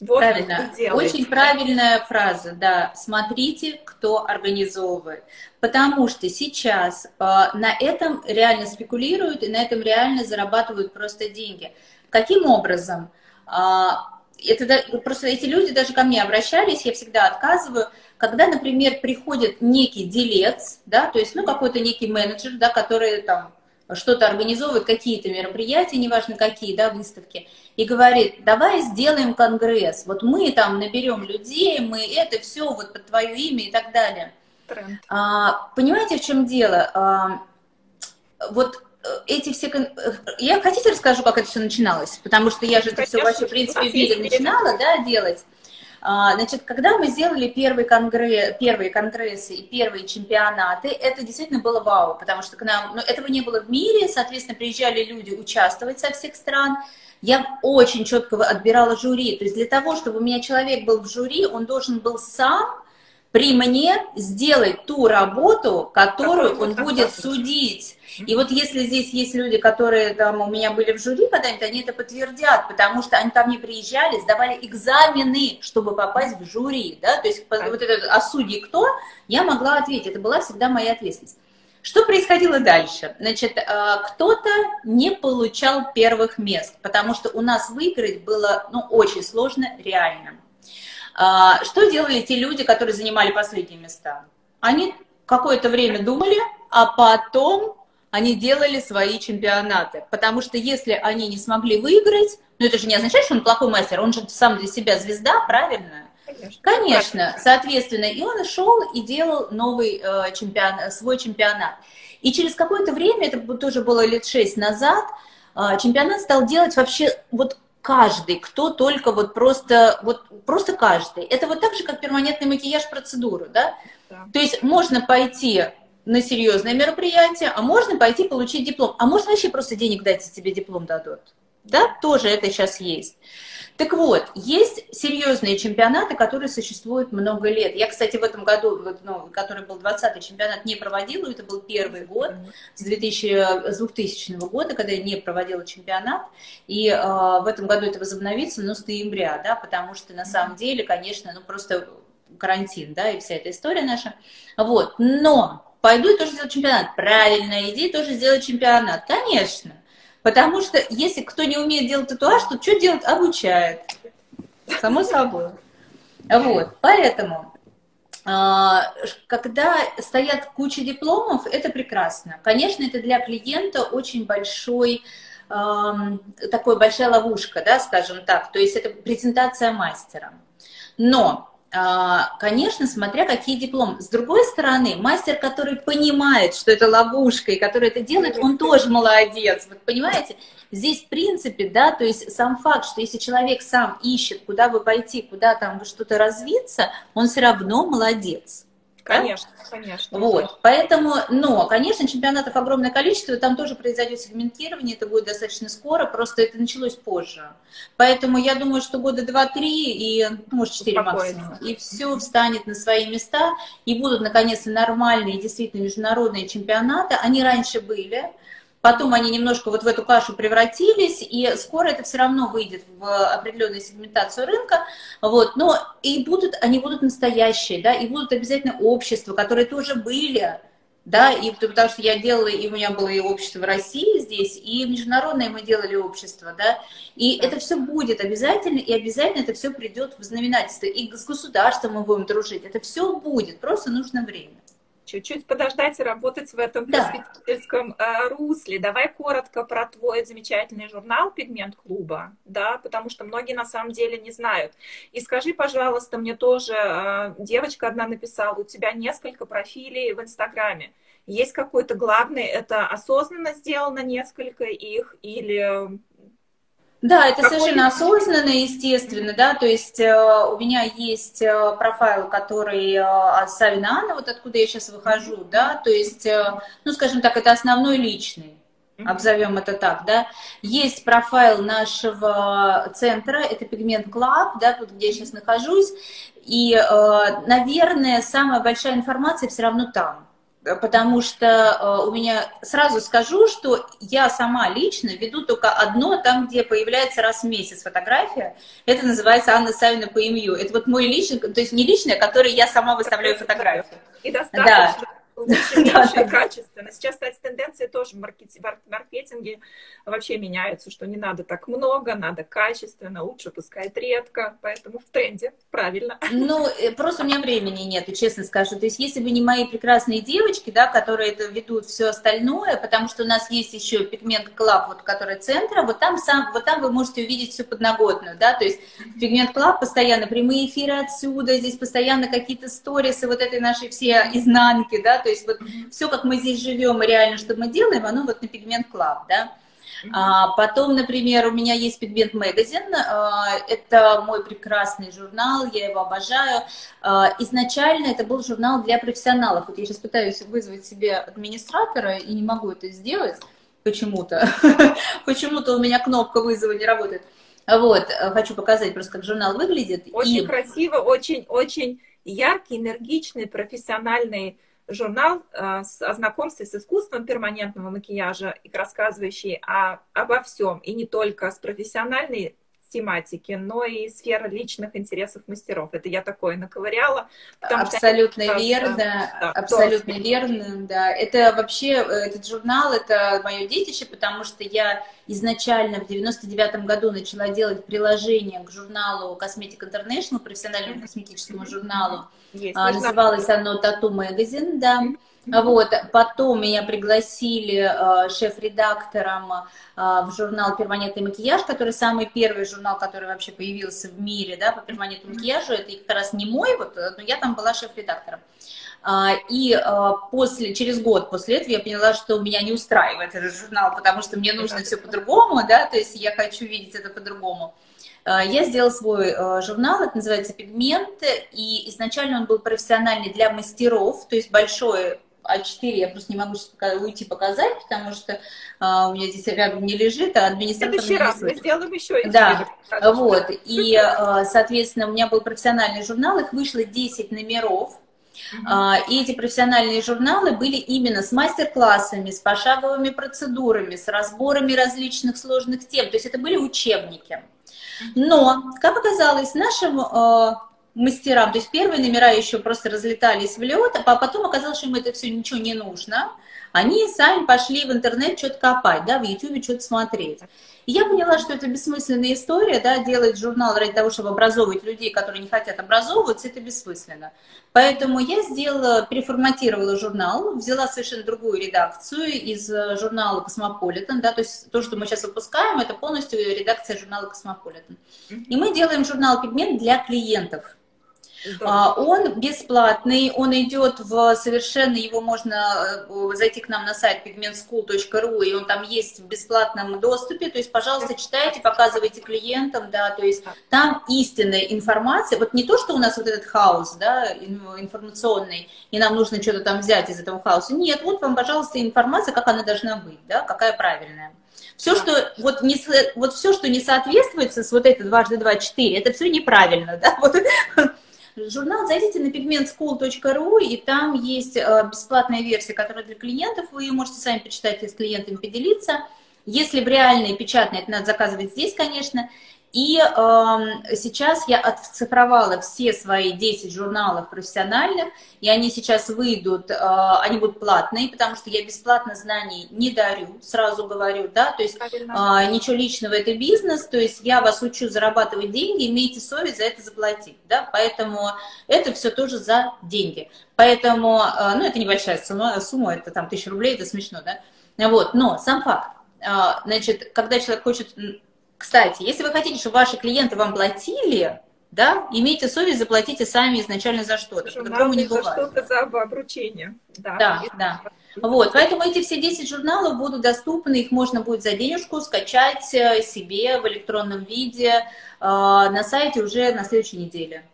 вот Правильно. Очень правильная фраза, да. Смотрите, кто организовывает. Потому что сейчас э, на этом реально спекулируют и на этом реально зарабатывают просто деньги. Каким образом? Э, это просто эти люди даже ко мне обращались, я всегда отказываю когда, например, приходит некий делец, да, то есть, ну, какой-то некий менеджер, да, который там что-то организовывает, какие-то мероприятия, неважно какие, да, выставки, и говорит, давай сделаем конгресс, вот мы там наберем людей, мы это все вот под твое имя и так далее. А, понимаете, в чем дело? А, вот э, эти все... Я хотите расскажу, как это все начиналось? Потому что я же это все вообще, в принципе, в мире начинала, да, делать. А, значит, когда мы сделали первый конгресс, первые конгрессы и первые чемпионаты, это действительно было вау, потому что к нам, ну, этого не было в мире, соответственно, приезжали люди участвовать со всех стран. Я очень четко отбирала жюри. То есть для того, чтобы у меня человек был в жюри, он должен был сам при мне сделать ту работу, которую он будет судить. И вот если здесь есть люди, которые там у меня были в жюри когда-нибудь, они это подтвердят, потому что они ко мне приезжали, сдавали экзамены, чтобы попасть в жюри, да, то есть вот это «а судьи кто?» я могла ответить, это была всегда моя ответственность. Что происходило дальше? Значит, э, кто-то не получал первых мест, потому что у нас выиграть было, ну, очень сложно, реально. А, что делали те люди, которые занимали последние места? Они какое-то время думали, а потом они делали свои чемпионаты. Потому что если они не смогли выиграть, ну это же не означает, что он плохой мастер, он же сам для себя звезда, правильно? Конечно. Конечно, соответственно, и он шел и делал новый э, чемпион, свой чемпионат. И через какое-то время, это тоже было лет шесть назад, э, чемпионат стал делать вообще вот каждый, кто только вот просто, вот просто каждый. Это вот так же, как перманентный макияж процедуру, да? да? То есть можно пойти на серьезное мероприятие, а можно пойти получить диплом. А можно вообще просто денег дать, и тебе диплом дадут. Да, тоже это сейчас есть. Так вот, есть серьезные чемпионаты, которые существуют много лет. Я, кстати, в этом году, ну, который был 20-й чемпионат, не проводила, это был первый год, с, 2000, с 2000 года, когда я не проводила чемпионат, и э, в этом году это возобновится, но с ноября, да, потому что на самом деле, конечно, ну просто карантин, да, и вся эта история наша. Вот, но пойду и тоже сделать чемпионат. Правильно, иди тоже сделать чемпионат. Конечно. Потому что если кто не умеет делать татуаж, то что делать? Обучает. Само собой. Вот, поэтому, а, когда стоят куча дипломов, это прекрасно. Конечно, это для клиента очень большой такой большая ловушка, да, скажем так, то есть это презентация мастера. Но конечно, смотря какие дипломы. С другой стороны, мастер, который понимает, что это ловушка, и который это делает, он тоже молодец. Вот понимаете, здесь в принципе, да, то есть сам факт, что если человек сам ищет, куда бы пойти, куда там что-то развиться, он все равно молодец. Конечно, да? конечно. Вот, поэтому, но, конечно, чемпионатов огромное количество, там тоже произойдет сегментирование, это будет достаточно скоро, просто это началось позже. Поэтому я думаю, что года два-три и, ну, может, четыре максимум, и все встанет на свои места, и будут, наконец-то, нормальные, действительно, международные чемпионаты. Они раньше были, потом они немножко вот в эту кашу превратились, и скоро это все равно выйдет в определенную сегментацию рынка, вот, но и будут, они будут настоящие, да, и будут обязательно общества, которые тоже были, да, и потому что я делала, и у меня было и общество в России здесь, и международное мы делали общество, да, и да. это все будет обязательно, и обязательно это все придет в знаменательство, и с государством мы будем дружить, это все будет, просто нужно время чуть-чуть подождать и работать в этом да. просветительском э, русле. Давай коротко про твой замечательный журнал «Пигмент клуба», да, потому что многие на самом деле не знают. И скажи, пожалуйста, мне тоже, э, девочка одна написала, у тебя несколько профилей в Инстаграме. Есть какой-то главный, это осознанно сделано несколько их или да, это Какой совершенно осознанно, естественно, да, то есть э, у меня есть э, профайл, который э, Савина Анна, вот откуда я сейчас выхожу, да, то есть, э, ну, скажем так, это основной личный, обзовем это так, да. Есть профайл нашего центра, это Pigment Club, да, тут, где я сейчас нахожусь, и, э, наверное, самая большая информация все равно там потому что э, у меня, сразу скажу, что я сама лично веду только одно, там, где появляется раз в месяц фотография, это называется Анна Савина PMU. Это вот мой личный, то есть не личный, а который я сама выставляю фотографию. И достаточно. Да лучше, меньше, качественно. Сейчас, кстати, тенденции тоже в маркетинге вообще меняются, что не надо так много, надо качественно, лучше пускай редко, поэтому в тренде, правильно. Ну, э, просто у меня времени нет, честно скажу. То есть, если бы не мои прекрасные девочки, да, которые это ведут все остальное, потому что у нас есть еще Pigment Club, вот, который центра, вот там сам, вот там вы можете увидеть всю подноготную, да, то есть Pigment Club постоянно прямые эфиры отсюда, здесь постоянно какие-то сторисы вот этой нашей все изнанки, да, то есть вот все, как мы здесь живем и реально, что мы делаем, оно вот на Pigment Club, да. А, потом, например, у меня есть Pigment Magazine, а, это мой прекрасный журнал, я его обожаю. А, изначально это был журнал для профессионалов. Вот я сейчас пытаюсь вызвать себе администратора и не могу это сделать почему-то. Почему-то у меня кнопка вызова не работает. Вот, хочу показать просто, как журнал выглядит. Очень и... красиво, очень-очень яркий, энергичный, профессиональный журнал э, о знакомстве с искусством перманентного макияжа, рассказывающий о, обо всем, и не только с профессиональной тематики, но и сфера личных интересов мастеров. Это я такое наковыряла. Абсолютно что верно, да, абсолютно верно, да. Это вообще, э, этот журнал, это мое детище, потому что я изначально в 99 году начала делать приложение к журналу Cosmetic International, профессиональному косметическому журналу. Есть, а, называлось оно Tattoo Magazine, да. Вот, потом меня пригласили э, шеф-редактором э, в журнал «Перманентный макияж», который самый первый журнал, который вообще появился в мире, да, по перманентному макияжу. Это как раз не мой, вот, но я там была шеф-редактором. А, и после, через год после этого я поняла, что меня не устраивает этот журнал, потому что мне нужно все по-другому, да, то есть я хочу видеть это по-другому. Я сделала свой журнал, это называется «Пигменты», и изначально он был профессиональный для мастеров, то есть большой А4 я просто не могу сейчас уйти показать, потому что а, у меня здесь рядом не лежит, а администратор В раз мы сделаем еще Да, вот. И, а, соответственно, у меня был профессиональный журнал, их вышло 10 номеров. Uh-huh. И эти профессиональные журналы были именно с мастер-классами, с пошаговыми процедурами, с разборами различных сложных тем. То есть это были учебники. Но, как оказалось, нашим мастерам. То есть первые номера еще просто разлетались влёт, а потом оказалось, что им это все ничего не нужно. Они сами пошли в интернет что-то копать, да, в YouTube что-то смотреть. И я поняла, что это бессмысленная история, да, делать журнал ради того, чтобы образовывать людей, которые не хотят образовываться, это бессмысленно. Поэтому я сделала, переформатировала журнал, взяла совершенно другую редакцию из э, журнала «Космополитен», да, то есть то, что мы сейчас выпускаем, это полностью редакция журнала «Космополитен». И мы делаем журнал «Пигмент» для клиентов. А, он бесплатный, он идет в совершенно, его можно э, зайти к нам на сайт pigmentschool.ru, и он там есть в бесплатном доступе, то есть, пожалуйста, читайте, показывайте клиентам, да, то есть там истинная информация, вот не то, что у нас вот этот хаос, да, информационный, и нам нужно что-то там взять из этого хаоса, нет, вот вам, пожалуйста, информация, как она должна быть, да, какая правильная. Все, что вот, не, вот все, что не соответствует с вот это дважды два четыре, это все неправильно, да, вот, журнал, зайдите на pigmentschool.ru, и там есть э, бесплатная версия, которая для клиентов, вы ее можете сами почитать и с клиентами поделиться. Если в реальной печатной, это надо заказывать здесь, конечно. И э, сейчас я отцифровала все свои 10 журналов профессиональных, и они сейчас выйдут, э, они будут платные, потому что я бесплатно знаний не дарю, сразу говорю, да, то есть э, ничего личного, это бизнес, то есть я вас учу зарабатывать деньги, имейте совесть за это заплатить, да, поэтому это все тоже за деньги. Поэтому, э, ну, это небольшая сумма, сумма, это там тысяча рублей, это смешно, да, вот, но сам факт, э, значит, когда человек хочет кстати, если вы хотите, чтобы ваши клиенты вам платили, да, имейте совесть, заплатите сами изначально за что-то. По-другому не бывает. За что-то за обручение. Да, да. да. Вот, поэтому эти все 10 журналов будут доступны, их можно будет за денежку скачать э, себе в электронном виде э, на сайте уже на следующей неделе.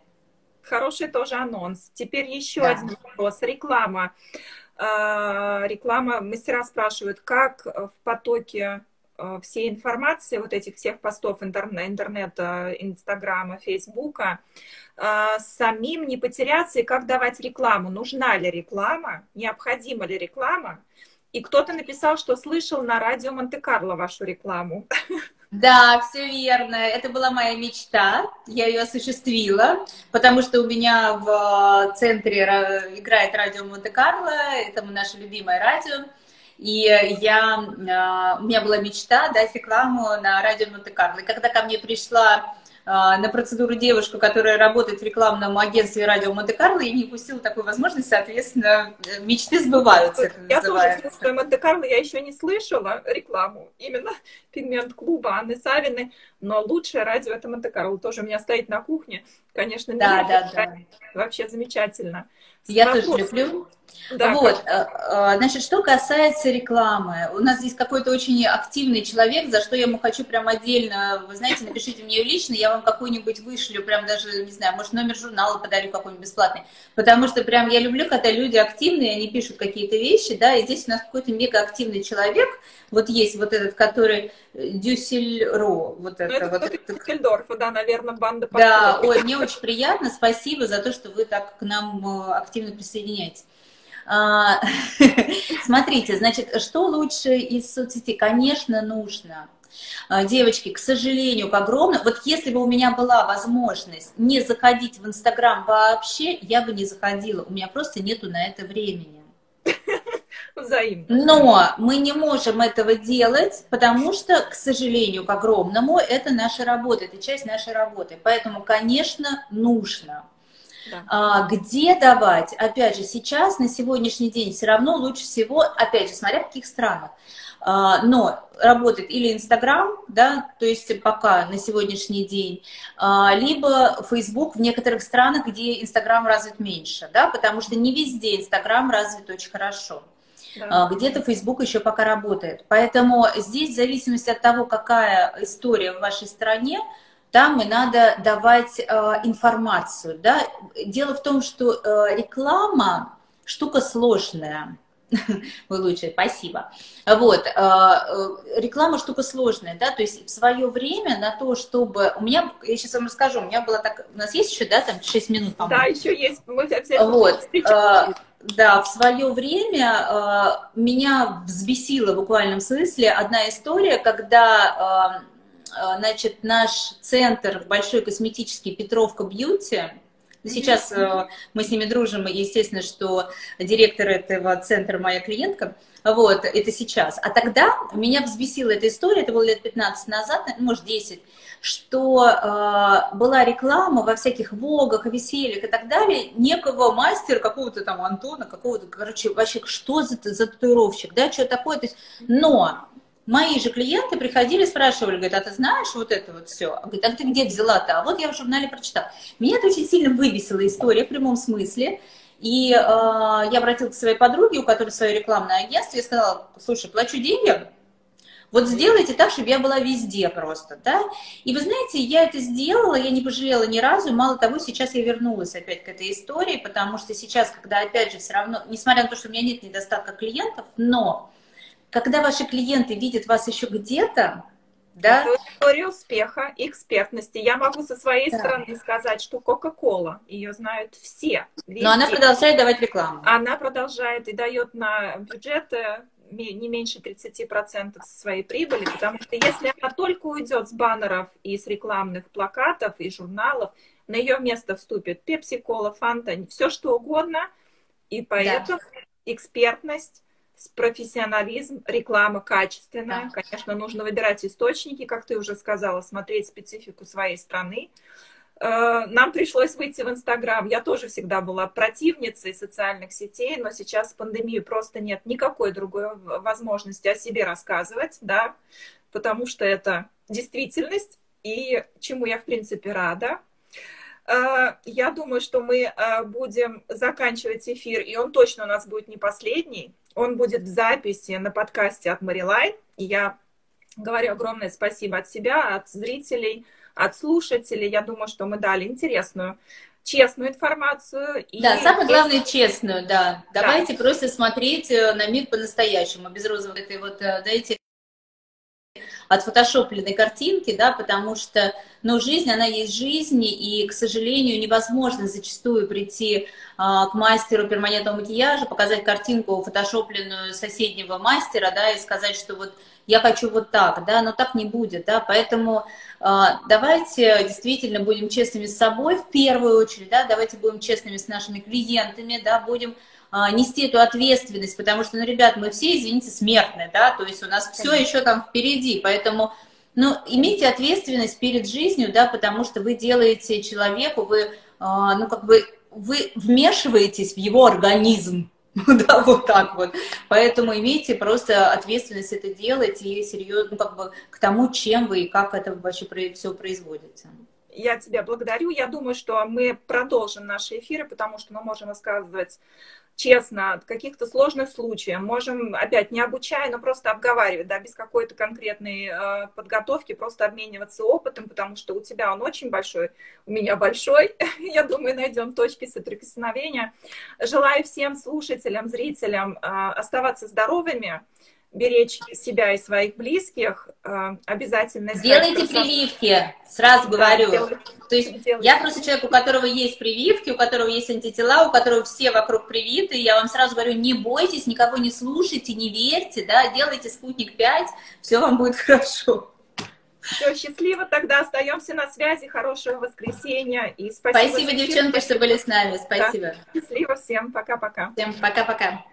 Хороший тоже анонс. Теперь еще да. один вопрос. Реклама. Э, реклама. Мастера спрашивают, как в потоке всей информации, вот этих всех постов интернет, интернета, Инстаграма, Фейсбука, э, самим не потеряться и как давать рекламу. Нужна ли реклама, необходима ли реклама? И кто-то написал, что слышал на радио Монте-Карло вашу рекламу. Да, все верно. Это была моя мечта. Я ее осуществила, потому что у меня в центре играет радио Монте-Карло. Это наше любимое радио. И я, а, у меня была мечта дать рекламу на радио Монте-Карло. И когда ко мне пришла а, на процедуру девушку, которая работает в рекламном агентстве радио Монте-Карло, я не упустила такую возможность, соответственно, мечты сбываются. Это я называется. тоже слушаю Монте-Карло, я еще не слышала рекламу, именно пигмент клуба Анны Савиной, но лучшее радио это Монте-Карло, тоже у меня стоит на кухне, конечно, да, да, да. вообще замечательно. Я Вопрос. тоже люблю. Да, вот, э, э, значит, что касается рекламы, у нас здесь какой-то очень активный человек, за что я ему хочу прям отдельно, вы знаете, напишите мне лично, я вам какой-нибудь вышлю, прям даже, не знаю, может, номер журнала подарю какой-нибудь бесплатный, потому что прям я люблю, когда люди активные, они пишут какие-то вещи, да, и здесь у нас какой-то мега активный человек, вот есть вот этот, который э, Дюссельро, вот ну, это. вот это Дюссельдорф, да, наверное, банда. Да, ой, мне очень приятно, спасибо за то, что вы так к нам активно присоединяетесь. А, смотрите, значит, что лучше из соцсетей? Конечно, нужно. А, девочки, к сожалению, к огромному, вот если бы у меня была возможность не заходить в Инстаграм вообще, я бы не заходила, у меня просто нету на это времени. Взаимно. Но мы не можем этого делать, потому что, к сожалению, к огромному, это наша работа, это часть нашей работы. Поэтому, конечно, нужно. Да. А, где давать? Опять же, сейчас, на сегодняшний день, все равно лучше всего, опять же, смотря в каких странах. А, но работает или Инстаграм, да, то есть пока на сегодняшний день, а, либо Фейсбук в некоторых странах, где Инстаграм развит меньше, да, потому что не везде Инстаграм развит очень хорошо. Да. Где-то Facebook еще пока работает. Поэтому здесь, в зависимости от того, какая история в вашей стране, там и надо давать э, информацию. Да? Дело в том, что э, реклама, штука сложная. Вы лучшие, спасибо. Вот, э, э, реклама штука сложная, да, то есть в свое время на то, чтобы... У меня, я сейчас вам расскажу, у меня было так... У нас есть еще, да, там 6 минут, по-моему? Да, еще есть. Мы вот, э, да, в свое время меня взбесила в буквальном смысле одна история, когда, значит, наш центр большой косметический Петровка Бьюти, Сейчас э, мы с ними дружим, и естественно, что директор этого центра моя клиентка. Вот, это сейчас. А тогда меня взбесила эта история, это было лет 15 назад, может, 10, что э, была реклама во всяких вогах, весельях и так далее, некого мастера, какого-то там Антона, какого-то, короче, вообще, что за, за татуировщик, да, что такое, то есть, но Мои же клиенты приходили, спрашивали, говорят, а ты знаешь вот это вот все? Говорит, а ты где взяла-то? А вот я в журнале прочитала. Меня это очень сильно выбесила история в прямом смысле. И э, я обратилась к своей подруге, у которой свое рекламное агентство, и сказала, слушай, плачу деньги, вот сделайте так, чтобы я была везде просто, да. И вы знаете, я это сделала, я не пожалела ни разу, мало того, сейчас я вернулась опять к этой истории, потому что сейчас, когда опять же все равно, несмотря на то, что у меня нет недостатка клиентов, но когда ваши клиенты видят вас еще где-то, да? Это история успеха экспертности. Я могу со своей да. стороны сказать, что Кока-Кола, ее знают все. Везде. Но она продолжает давать рекламу. Она продолжает и дает на бюджеты не меньше 30% своей прибыли, потому что если она только уйдет с баннеров и с рекламных плакатов и журналов, на ее место вступит Pepsi, Cola, Fanta, все что угодно, и поэтому да. экспертность профессионализм, реклама качественная. Да. Конечно, нужно выбирать источники, как ты уже сказала, смотреть специфику своей страны. Э, нам пришлось выйти в Инстаграм. Я тоже всегда была противницей социальных сетей, но сейчас в пандемию просто нет никакой другой возможности о себе рассказывать, да, потому что это действительность, и чему я, в принципе, рада. Э, я думаю, что мы э, будем заканчивать эфир, и он точно у нас будет не последний. Он будет в записи на подкасте от Марилайн. И я говорю огромное спасибо от себя, от зрителей, от слушателей. Я думаю, что мы дали интересную честную информацию. И да, самое главное честную, да. Давайте да. просто смотреть э, на мир по-настоящему, без розовой этой вот, э, дайте отфотошопленной картинки, да, потому что, ну, жизнь, она есть жизнь, и, к сожалению, невозможно зачастую прийти а, к мастеру перманентного макияжа, показать картинку фотошопленную соседнего мастера, да, и сказать, что вот я хочу вот так, да, но так не будет, да, поэтому а, давайте действительно будем честными с собой в первую очередь, да, давайте будем честными с нашими клиентами, да, будем нести эту ответственность, потому что, ну, ребят, мы все, извините, смертные, да, то есть у нас все еще там впереди, поэтому, ну, имейте ответственность перед жизнью, да, потому что вы делаете человеку, вы, а, ну, как бы, вы вмешиваетесь в его организм, да, вот так вот. Поэтому имейте просто ответственность это делать и серьезно, ну, как бы, к тому, чем вы и как это вообще все производите. Я тебя благодарю. Я думаю, что мы продолжим наши эфиры, потому что мы можем рассказывать честно, каких-то сложных случаев. Можем, опять, не обучая, но просто обговаривать, да, без какой-то конкретной э, подготовки, просто обмениваться опытом, потому что у тебя он очень большой, у меня большой. Я думаю, найдем точки соприкосновения. Желаю всем слушателям, зрителям э, оставаться здоровыми, беречь себя и своих близких, э, обязательно... Делайте прививки, сразу говорю. Да, То есть делайте. я просто человек, у которого есть прививки, у которого есть антитела, у которого все вокруг привиты, я вам сразу говорю, не бойтесь, никого не слушайте, не верьте, да, делайте спутник 5, все вам будет хорошо. Все, счастливо, тогда остаемся на связи, хорошего воскресенья и спасибо. Спасибо, девчонки, что были с нами, спасибо. Да. Счастливо всем, пока-пока. Всем пока-пока.